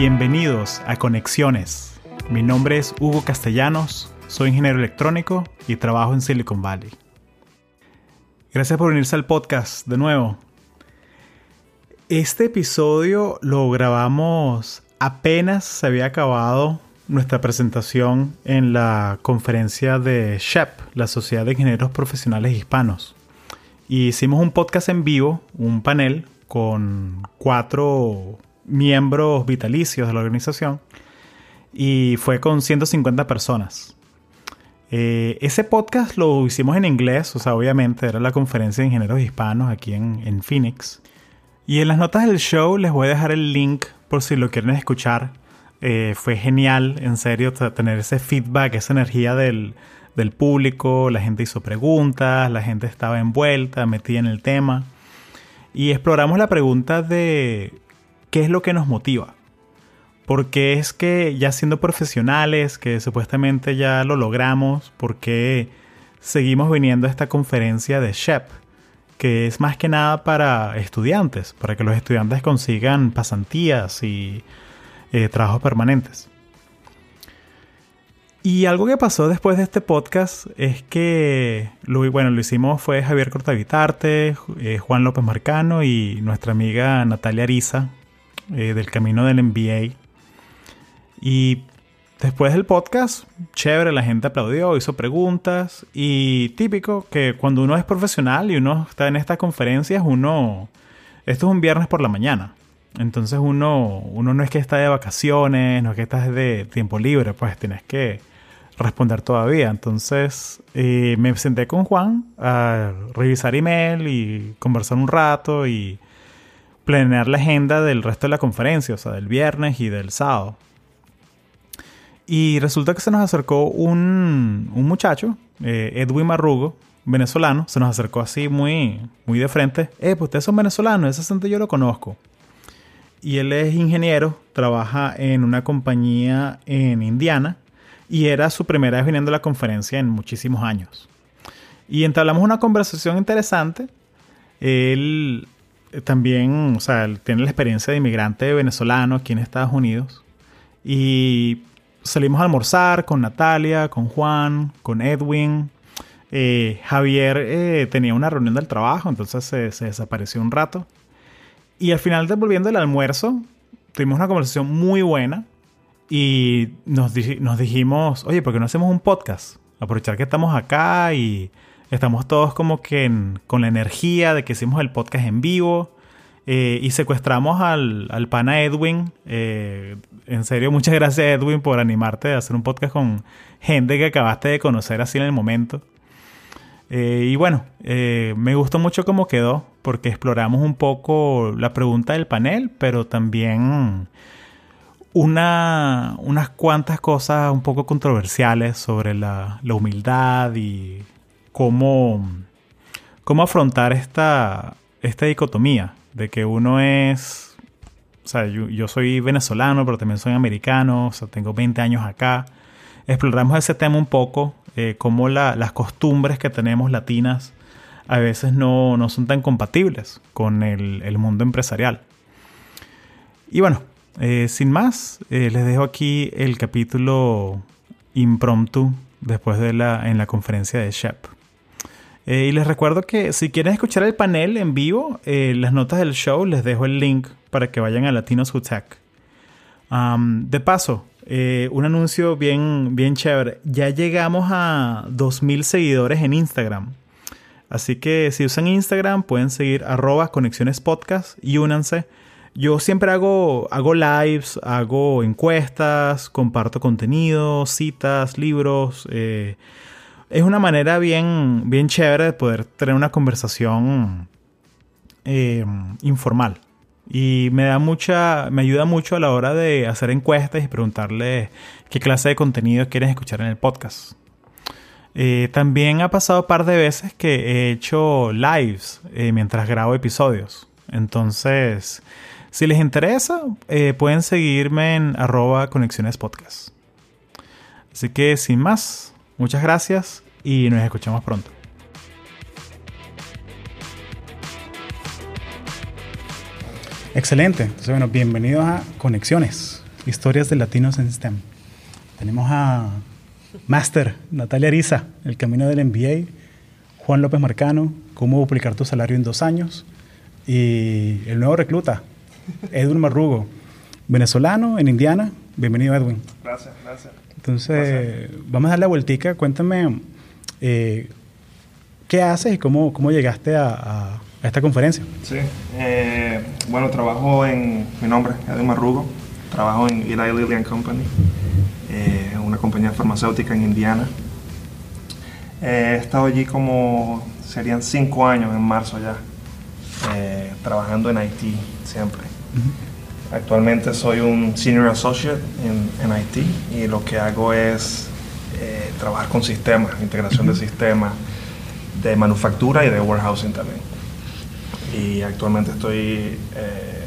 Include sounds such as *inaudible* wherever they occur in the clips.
Bienvenidos a Conexiones. Mi nombre es Hugo Castellanos, soy ingeniero electrónico y trabajo en Silicon Valley. Gracias por unirse al podcast de nuevo. Este episodio lo grabamos apenas se había acabado nuestra presentación en la conferencia de SHEP, la Sociedad de Ingenieros Profesionales Hispanos. Y hicimos un podcast en vivo, un panel con cuatro miembros vitalicios de la organización y fue con 150 personas. Eh, ese podcast lo hicimos en inglés, o sea, obviamente era la conferencia de ingenieros hispanos aquí en, Phoenix. Y en las notas del show les voy a dejar el link por si lo quieren escuchar. Eh, fue genial, en serio, tener ese feedback, esa energía del, del público. La gente hizo preguntas, la gente estaba envuelta, metida en el tema. Y exploramos la pregunta de qué es lo que nos motiva. Porque es que ya siendo profesionales, que supuestamente ya lo logramos, porque seguimos viniendo a esta conferencia de SHEP, que es más que nada para estudiantes, para que los estudiantes consigan pasantías y eh, trabajos permanentes. Y algo que pasó después de este podcast es que lo, bueno, lo hicimos fue Javier Cortavitarte, eh, Juan López Marcano y nuestra amiga Natalia Ariza eh, del camino del MBA. Y después del podcast, chévere, la gente aplaudió, hizo preguntas y típico que cuando uno es profesional y uno está en estas conferencias, uno... Esto es un viernes por la mañana. Entonces uno, uno no es que está de vacaciones, no es que estás de tiempo libre, pues tienes que responder todavía. Entonces eh, me senté con Juan a revisar email y conversar un rato y planear la agenda del resto de la conferencia, o sea, del viernes y del sábado. Y resulta que se nos acercó un, un muchacho, eh, Edwin Marrugo, venezolano, se nos acercó así muy, muy de frente. Eh, pues ustedes son venezolanos, ese acento yo lo conozco. Y él es ingeniero, trabaja en una compañía en Indiana y era su primera vez viniendo a la conferencia en muchísimos años. Y entablamos una conversación interesante. Él también, o sea, tiene la experiencia de inmigrante venezolano aquí en Estados Unidos. Y salimos a almorzar con Natalia, con Juan, con Edwin. Eh, Javier eh, tenía una reunión del trabajo, entonces se, desapareció un rato. Y al final, devolviendo el almuerzo, tuvimos una conversación muy buena. Y nos, nos dijimos, oye, ¿por qué no hacemos un podcast? Aprovechar que estamos acá y estamos todos como que con la energía de que hicimos el podcast en vivo. Eh, y secuestramos al, al pana Edwin. Eh, en serio, muchas gracias Edwin por animarte a hacer un podcast con gente que acabaste de conocer así en el momento. Eh, y bueno, me gustó mucho cómo quedó porque exploramos un poco la pregunta del panel, pero también una, unas cuantas cosas un poco controversiales sobre la, humildad y cómo, cómo afrontar esta, esta dicotomía de que uno es, o sea, yo, soy venezolano, pero también soy americano, o sea, tengo 20 años acá. Exploramos ese tema un poco, eh, cómo las costumbres que tenemos latinas a veces no, son tan compatibles con el, el mundo empresarial. Y bueno, eh, sin más, eh, les dejo aquí el capítulo impromptu después de la, en la conferencia de Shep. Eh, y les recuerdo que si quieren escuchar el panel en vivo, las notas del show les dejo el link para que vayan a Latinos Who Tech. de paso, un anuncio bien, bien chévere. Ya llegamos a 2.000 seguidores en Instagram. Así que si usan Instagram pueden seguir arroba conexiones podcast y únanse yo siempre hago, hago lives, hago encuestas, comparto contenido, citas, libros. Eh, es una manera bien, bien chévere de poder tener una conversación eh, informal. Y me da mucha, me ayuda mucho a la hora de hacer encuestas y preguntarle qué clase de contenido quieren escuchar en el podcast. Eh, también ha pasado un par de veces que he hecho lives mientras grabo episodios. Entonces, si les interesa, eh, pueden seguirme en arroba conexiones podcast. Así que sin más, muchas gracias y nos escuchamos pronto. Excelente. Entonces, bueno, bienvenidos a Conexiones. Historias de Latinos en STEM. Tenemos a Master, Natalia Ariza, El Camino del MBA, Juan López Marcano, Cómo duplicar tu salario en dos años, y el nuevo recluta, Edwin Marrugo, venezolano en Indiana. Bienvenido, Edwin. Gracias, gracias. Entonces, vamos a dar la vueltica. Cuéntame, eh, ¿qué haces y cómo, cómo llegaste a, a esta conferencia? Sí, eh, bueno, trabajo en, mi nombre, Edwin Marrugo, trabajo en Eli Lilly and Company, eh, una compañía farmacéutica en Indiana. he estado allí como, serían cinco años en marzo ya, trabajando en IT siempre. Actualmente soy un Senior Associate en, en IT y lo que hago es eh, trabajar con sistemas, integración de sistemas de manufactura y de warehousing también. Y actualmente estoy eh,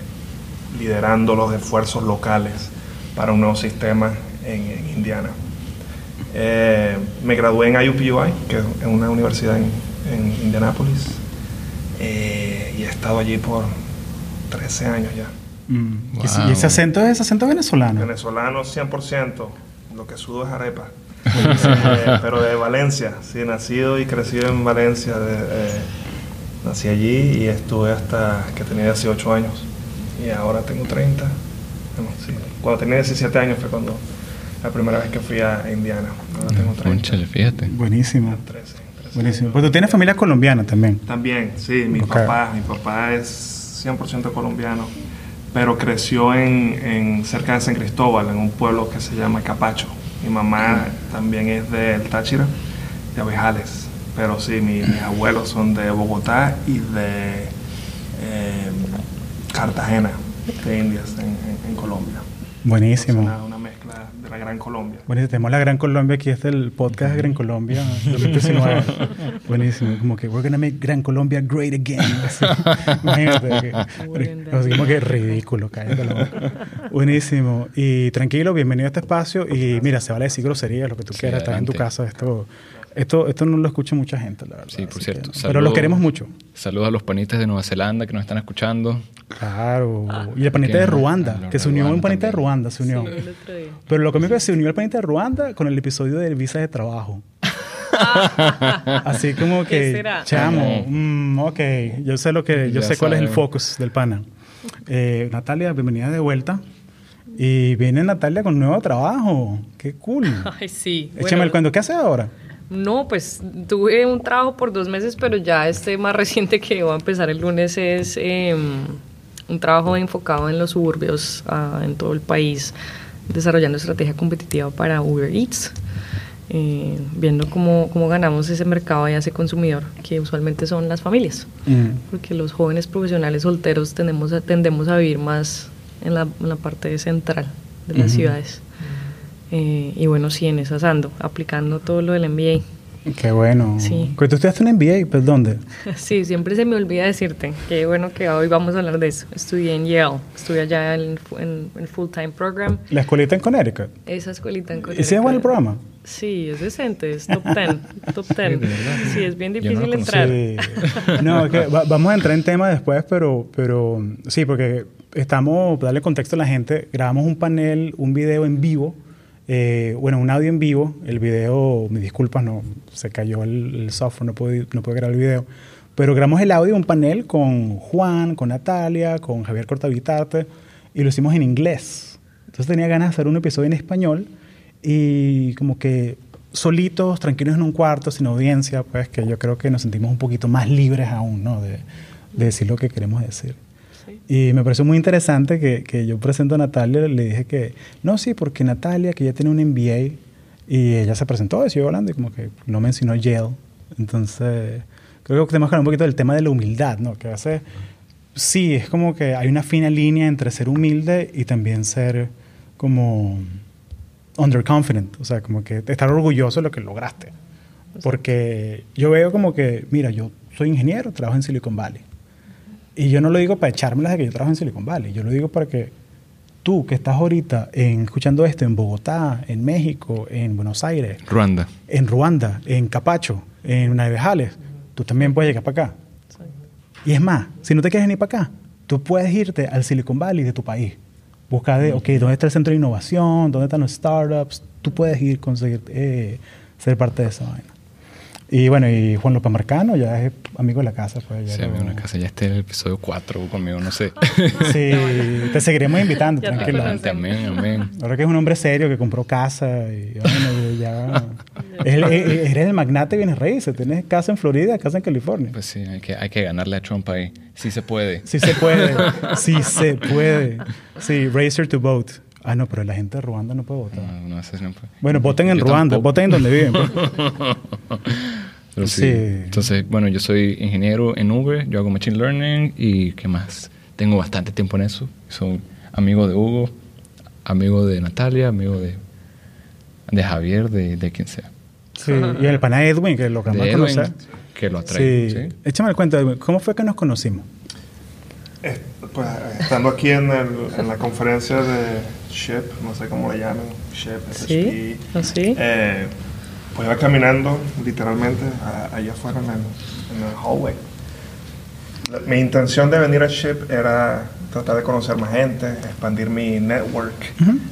liderando los esfuerzos locales para un nuevo sistema en, Indiana. Eh, me gradué en IUPUI, que es una universidad en, en Indianápolis, y he estado allí por 13 años ya. Mm. ¿Y ese acento es acento venezolano? Venezolano 100%, lo que sudo es arepa. *laughs* Eh, pero de Valencia, sí, nacido y crecido en Valencia. Eh, nací allí y estuve hasta que tenía 18 años. Y ahora tengo 30. Cuando tenía 17 años fue cuando la primera vez que fui a Indiana. Ahora tengo 30. fíjate. Buenísimo. Buenísimo. Pues tú tienes familia colombiana también. También, sí. Mi papá, mi papá es 100% colombiano pero creció en, cerca de San Cristóbal, en un pueblo que se llama Capacho. Mi mamá también es del Táchira, de Abejales, pero sí, mis abuelos son de Bogotá y de eh, Cartagena, de Indias, en Colombia. Buenísimo. De la Gran Colombia. Buenísimo. Tenemos la Gran Colombia aquí, este es el podcast Gran Colombia 2019. *laughs* Buenísimo. Como que, we're gonna make Gran Colombia great again. *laughs* Imagínate. Que, como que ridículo, cállate la boca. Buenísimo. Y tranquilo, bienvenido a este espacio. Y mira, se vale decir groserías, lo que tú quieras. Estás en tu casa. Esto, esto, esto no lo escucha mucha gente, la verdad. Sí, por cierto. pero los queremos mucho. Saludos a los panitas de Nueva Zelanda que nos están escuchando. Claro. y el panita de Ruanda, que se unió un panita de Ruanda, se unió. Pero lo cómico es que se unió el panita de Ruanda con el episodio del visa de trabajo. Así como que, chamo, mm, ok, yo sé lo que, yo sé cuál es el focus del pana. Eh, Natalia, bienvenida de vuelta. Y viene Natalia con nuevo trabajo. Qué cool. *laughs* Ay, sí. Échame el cuento. ¿Qué hace ahora? No, pues tuve un trabajo por dos meses, pero ya este más *laughs* reciente que va a empezar el lunes es em, un trabajo enfocado en los suburbios ah, en todo el país, desarrollando estrategia competitiva para Uber Eats. Eh, viendo cómo, cómo, ganamos ese mercado y ese consumidor, que usualmente son las familias, mm. porque los jóvenes profesionales solteros tendemos a, tendemos a vivir más en la, parte central de las ciudades. Eh, y bueno, sí, en esas ando, aplicando todo lo del MBA. Qué bueno. Sí. ¿Tú estudiaste un MBA? ¿Pues dónde? *laughs* Sí, siempre se me olvida decirte. Qué bueno que hoy vamos a hablar de eso. Estudié en Yale. Estudié allá en, el full-time program. ¿La escuelita en Connecticut? Esa escuelita en Connecticut. ¿Y se llama el programa? Sí, es decente. Es top 10. top *laughs* 10. Sí, es bien difícil entrar. Sí. No, vamos a entrar en tema después, pero, pero sí, porque estamos, para darle contexto a la gente, grabamos un panel, un video en vivo eh, bueno, un audio en vivo, el video, me disculpas, no, se cayó el, software, no pude, no pude grabar el video, pero grabamos el audio, un panel con Juan, con Natalia, con Javier Cortavitarte, y lo hicimos en inglés. Entonces tenía ganas de hacer un episodio en español y como que solitos, tranquilos en un cuarto, sin audiencia, pues que yo creo que nos sentimos un poquito más libres aún, ¿no? De, de decir lo que queremos decir. Y me pareció muy interesante que, que, yo presento a Natalia, le dije que, no, sí, porque Natalia, que ya tiene un MBA, y ella se presentó, siguió hablando, y como que no mencionó Yale. Entonces, creo que tenemos que hablar un poquito del tema de la humildad, ¿no? Que hace, sí, es como que hay una fina línea entre ser humilde y también ser como underconfident, o sea, como que estar orgulloso de lo que lograste. Porque yo veo como que, mira, yo soy ingeniero, trabajo en Silicon Valley y yo no lo digo para echármelas de que yo trabajo en Silicon Valley, yo lo digo para que tú que estás ahorita en, escuchando esto en Bogotá, en México, en Buenos Aires, Ruanda, en Ruanda, en Capacho, en Navejales, tú también puedes llegar para acá. Y es más, si no te quieres ni para acá, tú puedes irte al Silicon Valley de tu país. buscar de, ok, ¿dónde está el centro de innovación? ¿Dónde están los startups? Tú puedes ir, conseguir, eh, ser parte de esa vaina. Y bueno, y Juan López Marcano ya es amigo de la casa. Pues, ya sí, lo- amigo de la casa. Ya está en el episodio 4 conmigo, no sé. *laughs* Sí, te seguiremos invitando, Ya tranquilo. Adelante, amén, amén. Ahora que es un hombre serio que compró casa y bueno, ya... Es eres el magnate de bienes raíces. Tienes casa en Florida, casa en California. Pues sí, hay que, hay que ganarle a Trump ahí. Sí se puede. Sí se puede, *laughs* sí se puede. Sí, racer to vote. Ah, no, pero la gente de Ruanda no puede votar. No, no, eso no puede. Bueno, voten en Yo Ruanda, tampoco. voten en donde viven. *laughs* sí. Sí. Entonces, bueno, yo soy ingeniero en Uber, yo hago Machine Learning y ¿qué más? Tengo bastante tiempo en eso. Soy amigo de Hugo, amigo de Natalia, amigo de, de Javier, de, de quien sea. Sí, y el pana Edwin, que lo que De más Edwin, conocer. que lo atrae. Sí. ¿sí? Échame el cuento, Edwin. ¿Cómo fue que nos conocimos? Eh, Pues estando aquí en, el- en la conferencia de SHIP, no sé cómo le llaman, SHIP, Sí, SHP, así. eh, pues iba caminando literalmente a- allá afuera en el, en el hallway. La- Mi intención de venir a SHIP era tratar de conocer más gente, expandir mi network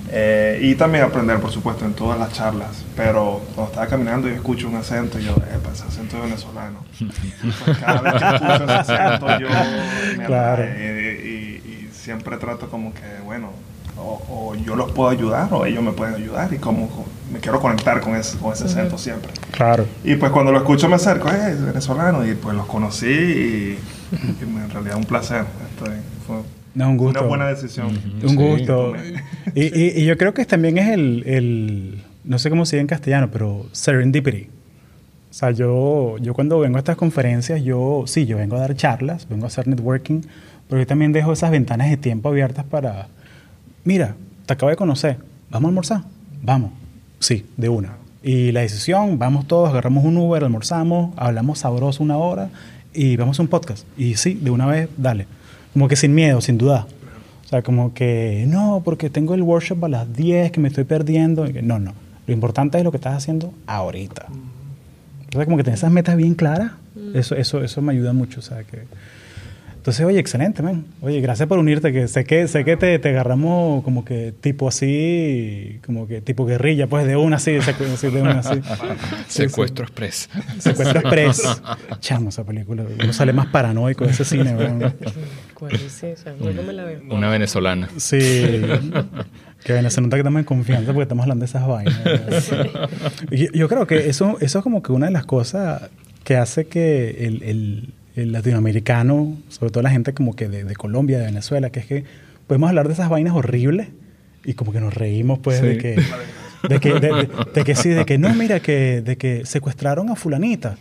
eh, y también aprender, por supuesto, en todas las charlas. Pero cuando estaba caminando y escucho un acento, yo, epa, ese acento es venezolano. Pues *laughs* cada vez que escucho ese acento, yo me Claro. y, y- y siempre trato como que, bueno, o, o yo los puedo ayudar o ellos me pueden ayudar y como co- me quiero conectar con ese, con ese acento siempre. Claro. Y pues cuando lo escucho me acerco, eh, es venezolano, y pues los conocí y, y en realidad un placer. Estoy, fue No, un gusto. una buena decisión. Un Sí. gusto. Y, y- y yo creo que también es el, el- no sé cómo se dice en castellano, pero serendipity. O sea, yo, yo cuando vengo a estas conferencias, yo sí, yo vengo a dar charlas, vengo a hacer networking, pero yo también dejo esas ventanas de tiempo abiertas para, mira, te acabo de conocer, ¿vamos a almorzar? Vamos. Sí, de una. Y la decisión, vamos todos, agarramos un Uber, almorzamos, hablamos sabroso una hora y vamos a un podcast. Y sí, de una vez, dale. Como que sin miedo, sin duda. O sea, como que no, porque tengo el workshop a las 10, que me estoy perdiendo. Y que, No, no. Lo importante es lo que estás haciendo ahorita. Entonces, como que tener esas metas bien claras, eso, eso, eso me ayuda mucho. O sea, que... Entonces, oye, excelente, man. Oye, gracias por unirte, que sé que, sé que te, te agarramos como que tipo así, como que tipo guerrilla, pues de una así, secu- así, de una así. *laughs* Sí, Secuestro Express. sí. Secuestro *laughs* Express. Chamo, esa película. Uno sale más paranoico de ese cine, weón. ¿Cuál es esa? Me la veo. Una venezolana. Sí. Que bueno, se nota que estamos en confianza porque estamos hablando de esas vainas. Yo, yo creo que eso, eso es como que una de las cosas que hace que el, el- el latinoamericano, sobre todo la gente como que de, de Colombia, de Venezuela, que es que podemos hablar de esas vainas horribles y como que nos reímos pues de que de que, de, de- que sí, de que no, mira, que, de que secuestraron a fulanita.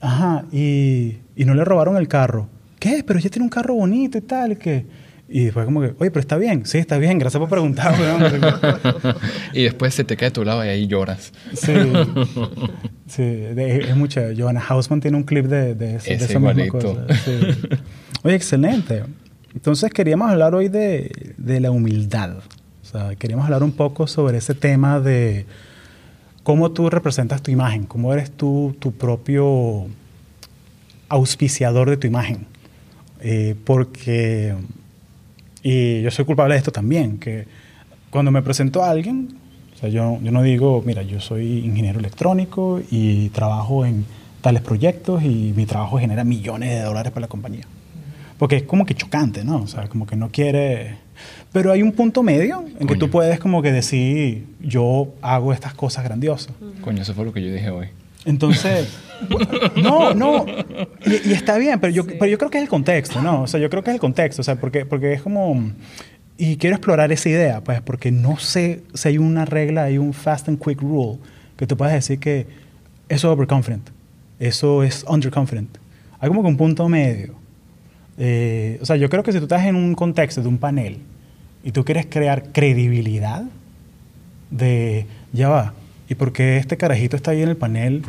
Ajá, y, y no le robaron el carro. ¿Qué? Pero ella tiene un carro bonito y tal, que... Y fue como que, oye, pero está bien. Sí, está bien. Gracias por preguntar, *laughs* *laughs* y después se te cae a tu lado y ahí lloras. Sí. Sí, de- es mucha. Joanna Hausman tiene un clip de, de, ese- de Es esa misma cosa. Sí. Oye, excelente. Entonces queríamos hablar hoy de, de la humildad. O sea, queríamos hablar un poco sobre ese tema de cómo tú representas tu imagen, cómo eres tú tu propio auspiciador de tu imagen. Eh, porque, y yo soy culpable de esto también, que cuando me presento a alguien, o sea, yo, yo no digo, mira, yo soy ingeniero electrónico y trabajo en tales proyectos y mi trabajo genera millones de dólares para la compañía. Porque es como que chocante, ¿no? O sea, como que no quiere... Pero hay un punto medio en que tú Coño. puedes como que decir, yo hago estas cosas grandiosas. Coño, eso fue lo que yo dije hoy. Entonces, no, no, y, y está bien, pero yo, pero yo creo que es el contexto, ¿no? O sea, yo creo que es el contexto, o sea, porque, porque es como, y quiero explorar esa idea, pues, porque no sé si hay una regla, hay un fast and quick rule, que tú puedes decir que eso es overconfident, eso es underconfident. Hay como que un punto medio. Eh, o sea, yo creo que si tú estás en un contexto de un panel y tú quieres crear credibilidad, de ya va. ¿Y por qué este carajito está ahí en el panel?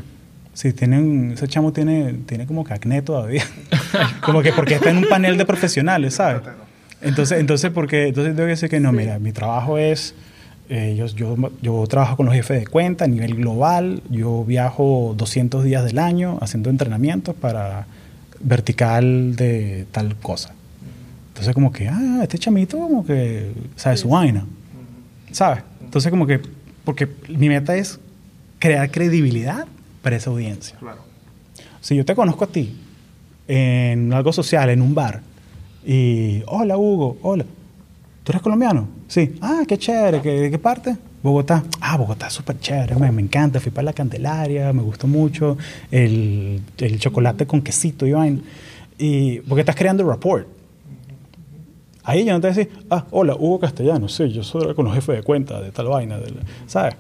Si tienen, ese chamo tiene, tiene como que acné todavía. *laughs* como que porque está en un panel de profesionales, ¿sabes? Entonces, entonces, porque, entonces tengo que decir que no, mira, mi trabajo es, eh, yo, yo, yo trabajo con los jefes de cuenta a nivel global, yo viajo 200 días del año haciendo entrenamientos para vertical de tal cosa. Entonces como que, ah, este chamito como que sabe su vaina, ¿sabes? Entonces como que, porque mi meta es crear credibilidad para esa audiencia. Claro. Si yo te conozco a ti en algo social, en un bar, y, hola Hugo, hola, ¿tú eres colombiano? Sí. Ah, qué chévere, ¿Qué- ¿de qué parte? Bogotá. Ah, Bogotá, súper chévere, me, me encanta, fui para la Candelaria, me gustó mucho el, el chocolate con quesito y vaina. Y, porque estás creando rapport. Ahí yo no te decir, ah, hola, Hugo Castellano, sí, yo soy con los jefes de cuenta de tal vaina, de la- ¿sabes?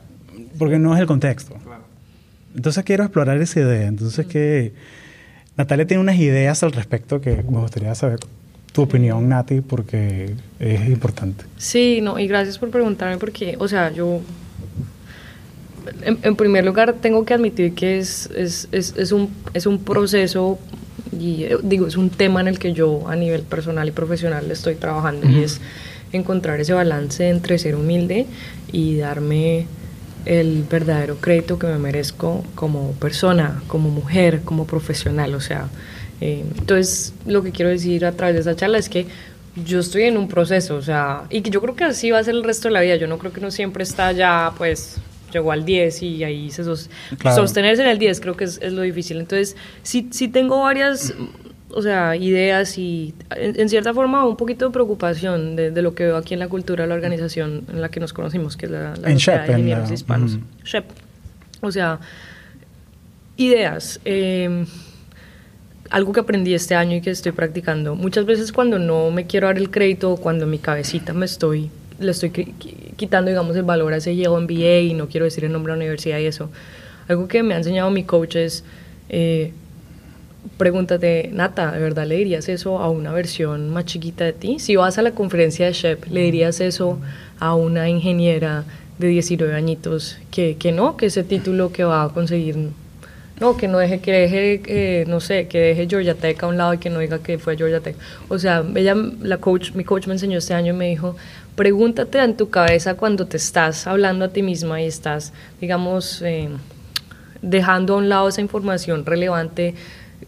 Porque no es el contexto. Entonces quiero explorar esa idea. Entonces que Natalia tiene unas ideas al respecto que me gustaría saber tu opinión, Nati, porque es importante. Sí, no, y gracias por preguntarme porque, o sea, yo, en, en primer lugar, tengo que admitir que es, es, es, es un, es un proceso y eh, digo, es un tema en el que yo a nivel personal y profesional estoy trabajando y es encontrar ese balance entre ser humilde y darme el verdadero crédito que me merezco como persona, como mujer, como profesional. O sea, eh, entonces lo que quiero decir a través de esa charla es que yo estoy en un proceso, o sea, y que yo creo que así va a ser el resto de la vida. Yo no creo que uno siempre está ya, pues, llegó al 10 y ahí se sos- Claro. sostenerse en el 10 creo que es, es lo difícil. Entonces, sí, sí tengo varias, o sea, ideas y en, en cierta forma un poquito de preocupación de, de lo que veo aquí en la cultura de la organización en la que nos conocimos, que es la, la En SHEP, de en Ingenieros la- Hispanos. SHEP. O sea, ideas. eh, algo que aprendí este año y que estoy practicando. Muchas veces cuando no me quiero dar el crédito, o cuando en mi cabecita me estoy, le estoy qui- qui- quitando, digamos, el valor a ese Yale MBA y no quiero decir el nombre de la universidad y eso. Algo que me ha enseñado mi coach es, eh, pregúntate, Nata, ¿de verdad le dirías eso a una versión más chiquita de ti? Si vas a la conferencia de Shep, ¿le dirías eso a una ingeniera de 19 añitos que, que no, que ese título que va a conseguir no, que no deje, que deje, eh, no sé, que deje Georgia Tech a un lado y que no diga que fue Georgia Tech. O sea, ella, la coach, mi coach me enseñó este año y me dijo, pregúntate en tu cabeza cuando te estás hablando a ti misma y estás, digamos, eh, dejando a un lado esa información relevante,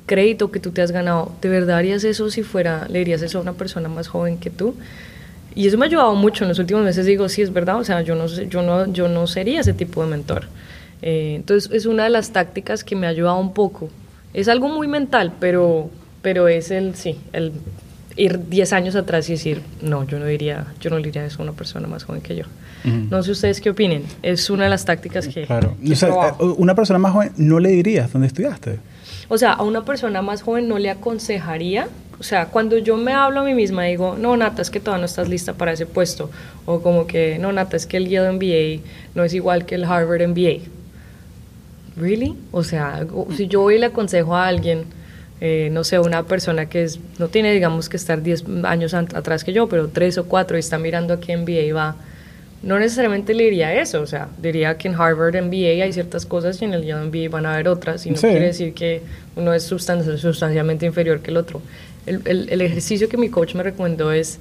crédito que tú te has ganado, ¿de verdad harías eso si fuera, le dirías eso a una persona más joven que tú? Y eso me ha ayudado mucho en los últimos meses. Digo, sí, es verdad, o sea, yo no, yo no, yo no sería ese tipo de mentor. Eh, entonces, es una de las tácticas que me ha ayudado un poco. Es algo muy mental, pero, pero es el, sí, el ir 10 años atrás y decir, no, yo no diría, yo no le diría eso a una persona más joven que yo. No sé ustedes qué opinen. Es una de las tácticas que, Claro. que O sea, eh, una persona más joven no le dirías dónde estudiaste. O sea, a una persona más joven no le aconsejaría, o sea, cuando yo me hablo a mí misma digo, no, Nata, es que todavía no estás lista para ese puesto, o como que, no, Nata, es que el Yale MBA no es igual que el Harvard MBA. ¿Really? O sea, si yo hoy le aconsejo a alguien, eh, no sé, una persona que es, no tiene, digamos, que estar 10 años atrás que yo, pero 3 o 4 y está mirando a qué MBA va, no necesariamente le diría eso, o sea, diría que en Harvard MBA hay ciertas cosas y en el Yale MBA van a haber otras, y no Sí. quiere decir que uno es sustan- sustancialmente inferior que el otro. El, el- el ejercicio que mi coach me recomendó es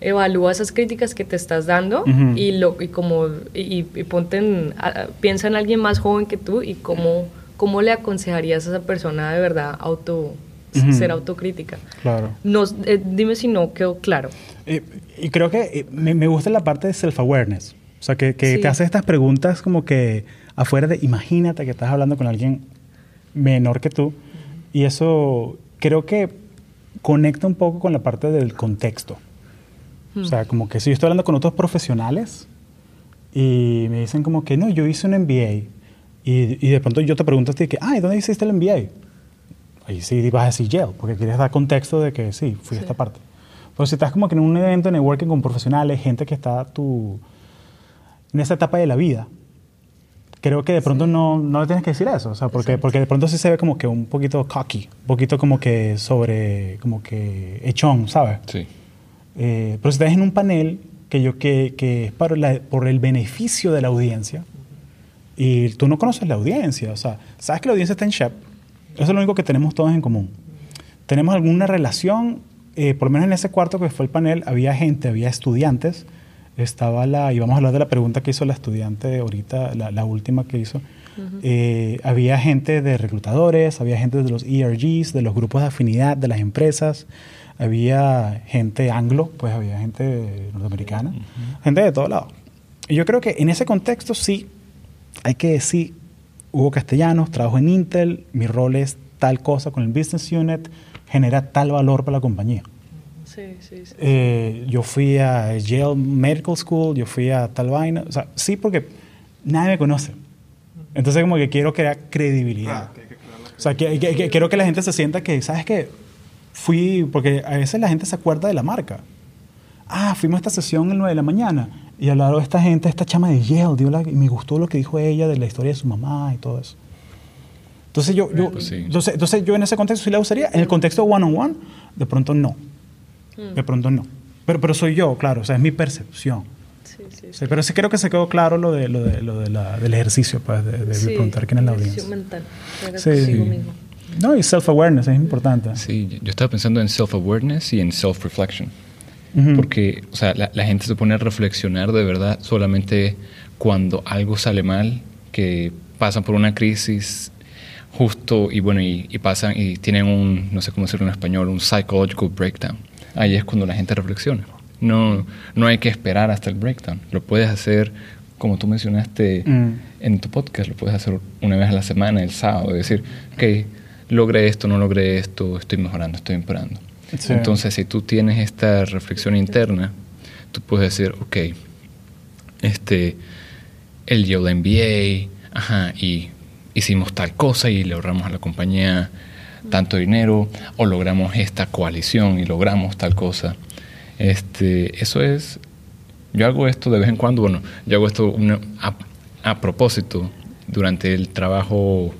evalúa esas críticas que te estás dando y lo y como y, y ponte en, a- a- piensa en alguien más joven que tú y cómo cómo le aconsejarías a esa persona de verdad auto Ujú. ser autocrítica. Claro. No, eh, dime si no quedó claro. Eh, y creo que eh, me, me gusta la parte de self-awareness. O sea, que, que Sí. te hace estas preguntas como que afuera de, imagínate que estás hablando con alguien menor que tú. Y eso creo que conecta un poco con la parte del contexto. O sea, como que si yo estoy hablando con otros profesionales y me dicen como que no, yo hice un MBA. Y, y de pronto yo te pregunto a ti que, ah, ¿y dónde hiciste el MBA? Ahí sí vas a decir Yale, porque quieres dar contexto de que sí, fui a esta parte. Pero si estás como que en un evento de networking con profesionales, gente que está tu, en esa etapa de la vida, creo que de pronto no, no le tienes que decir eso. O sea, porque, porque de pronto sí se ve como que un poquito cocky, un poquito como que sobre, como que echón, ¿sabes? Sí. Eh, pero si estás en un panel que, yo, que, que es para la- por el beneficio de la audiencia y tú no conoces la audiencia, o sea, sabes que la audiencia está en Shep, eso es lo único que tenemos todos en común. Tenemos alguna relación, eh, por lo menos en ese cuarto que fue el panel, había gente, había estudiantes, estaba la, y vamos a hablar de la pregunta que hizo la estudiante ahorita, la, la última que hizo, Eh, había gente de reclutadores, había gente de los ERGs, de los grupos de afinidad de las empresas, había gente anglo, pues había gente norteamericana, gente de todo lado. Y yo creo que en ese contexto sí, hay que decir, hubo castellanos, trabajo en Intel, mi rol es tal cosa con el Business Unit, genera tal valor para la compañía. Sí, sí, sí. Eh, yo fui a Yale Medical School, yo fui a tal vaina. O sea, sí, porque nadie me conoce. Entonces, como que quiero crear credibilidad. Ah, que hay que crear la O sea, que, que- que quiero que la gente se sienta que, ¿sabes qué? Fui, porque a veces la gente se acuerda de la marca. Ah, fuimos a esta sesión el 9 de la mañana y al lado de esta gente, esta chama de Yale, dio la- y me gustó lo que dijo ella de la historia de su mamá y todo eso. Entonces yo, yo, Pues sí. entonces, entonces yo en ese contexto sí la usaría. En el contexto one-on-one, de pronto no. De pronto no. Pero, pero soy yo, claro, o sea, es mi percepción. Sí, sí, Sí, pero sí creo que se quedó claro lo, de, lo, de, lo de la- del ejercicio, pues, de, de Sí, preguntar quién es la audiencia. mental. Sí. No, y self-awareness es importante. Sí, yo estaba pensando en self-awareness y en self-reflection. Porque, o sea, la, la gente se pone a reflexionar de verdad solamente cuando algo sale mal, que pasan por una crisis justo y bueno, y, y pasan y tienen un, no sé cómo decirlo en español, un psychological breakdown. Ahí es cuando la gente reflexiona. No, no hay que esperar hasta el breakdown. Lo puedes hacer, como tú mencionaste Mm. en tu podcast, lo puedes hacer una vez a la semana, el sábado, decir, ok, logré esto, no logré esto, estoy mejorando, estoy empeorando. Entonces, si tú tienes esta reflexión interna, tú puedes decir, ok, este, él dio la MBA, ajá, y hicimos tal cosa y le ahorramos a la compañía tanto dinero, o logramos esta coalición y logramos tal cosa. Este, eso es, yo hago esto de vez en cuando, bueno, yo hago esto a propósito durante el trabajo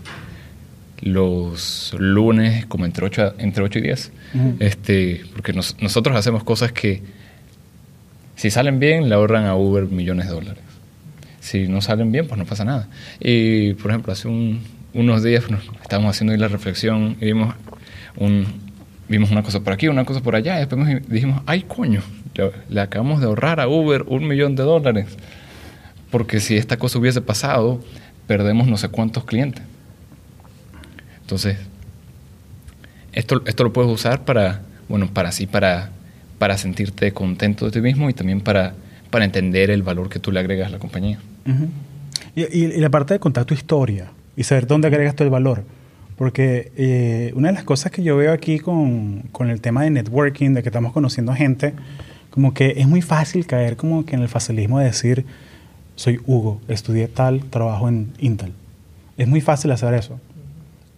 los lunes como entre 8, entre 8 y 10. Ujú. este, porque nos- nosotros hacemos cosas que si salen bien le ahorran a Uber millones de dólares. Si no salen bien, pues no pasa nada. Y, por ejemplo, hace un- unos días estábamos haciendo ahí la reflexión y vimos, un, vimos una cosa por aquí, una cosa por allá, y después dijimos, ay, coño, le, le acabamos de ahorrar a Uber un millón de dólares. Porque si esta cosa hubiese pasado, perdemos no sé cuántos clientes. Entonces, esto, esto lo puedes usar para, bueno, para así, para, para sentirte contento de ti mismo y también para, para entender el valor que tú le agregas a la compañía. Ujú. y, y- y la parte de contar tu historia y saber dónde agregas tú el valor. Porque eh, una de las cosas que yo veo aquí con, con el tema de networking, de que estamos conociendo gente, como que es muy fácil caer como que en el facilismo de decir, soy Hugo, estudié tal, trabajo en Intel. Es muy fácil hacer eso.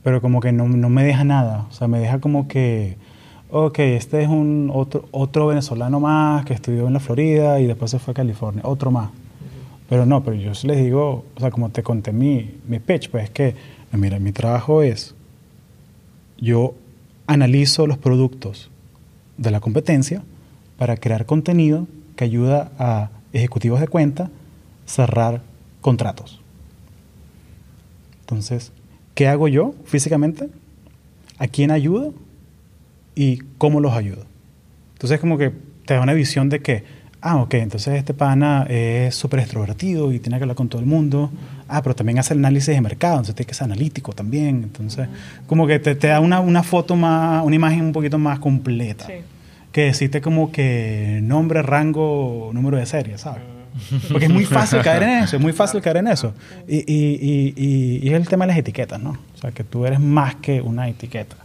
Pero como que no, no me deja nada. O sea, me deja como que, ok, este es un otro, otro venezolano más que estudió en la Florida y después se fue a California. Otro más. Pero no, pero yo les digo, o sea, como te conté mi, mi pitch, pues es que, mira, mi trabajo es, yo analizo los productos de la competencia para crear contenido que ayuda a ejecutivos de cuenta cerrar contratos. Entonces, ¿qué hago yo físicamente? ¿A quién ayudo? ¿Y cómo los ayudo? Entonces, como que te da una visión de que, ah, ok, entonces este pana es súper extrovertido y tiene que hablar con todo el mundo. Ah, pero también hace el análisis de mercado, entonces tiene que ser analítico también. Entonces, como que te, te da una, una foto más, una imagen un poquito más completa. Sí. Que decirte como que nombre, rango, número de serie, ¿sabes? Porque es muy fácil caer en eso, es muy fácil caer en eso. Y, y, y, es el tema de las etiquetas, ¿no? O sea, que tú eres más que una etiqueta.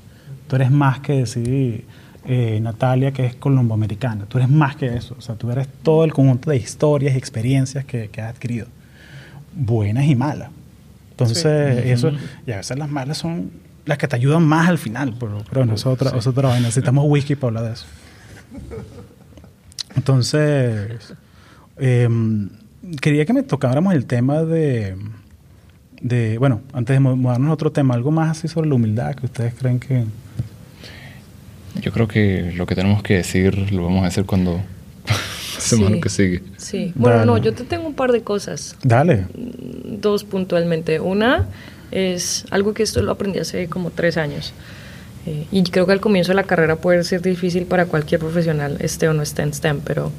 Tú eres más que decir eh, Natalia, que es colomboamericana. Tú eres más que eso. O sea, tú eres todo el conjunto de historias y experiencias que, que has adquirido. Buenas y malas. Entonces, eso, y a veces las malas son las que te ayudan más al final. Pero, pero bueno, eso es otra, eso es otra vaina. Necesitamos whisky para hablar de eso. Entonces, eh, quería que me tocáramos el tema de, de, bueno, antes de mudarnos a otro tema, algo más así sobre la humildad que ustedes creen que... Yo creo que lo que tenemos que decir lo vamos a hacer cuando *laughs* hacemos Sí. que sigue. Sí. Bueno, Dale. no, yo te tengo un par de cosas. Dale. Dos puntualmente. Una es algo que esto lo aprendí hace como tres años. Eh, y creo que al comienzo de la carrera puede ser difícil para cualquier profesional, esté o no esté en STEM, pero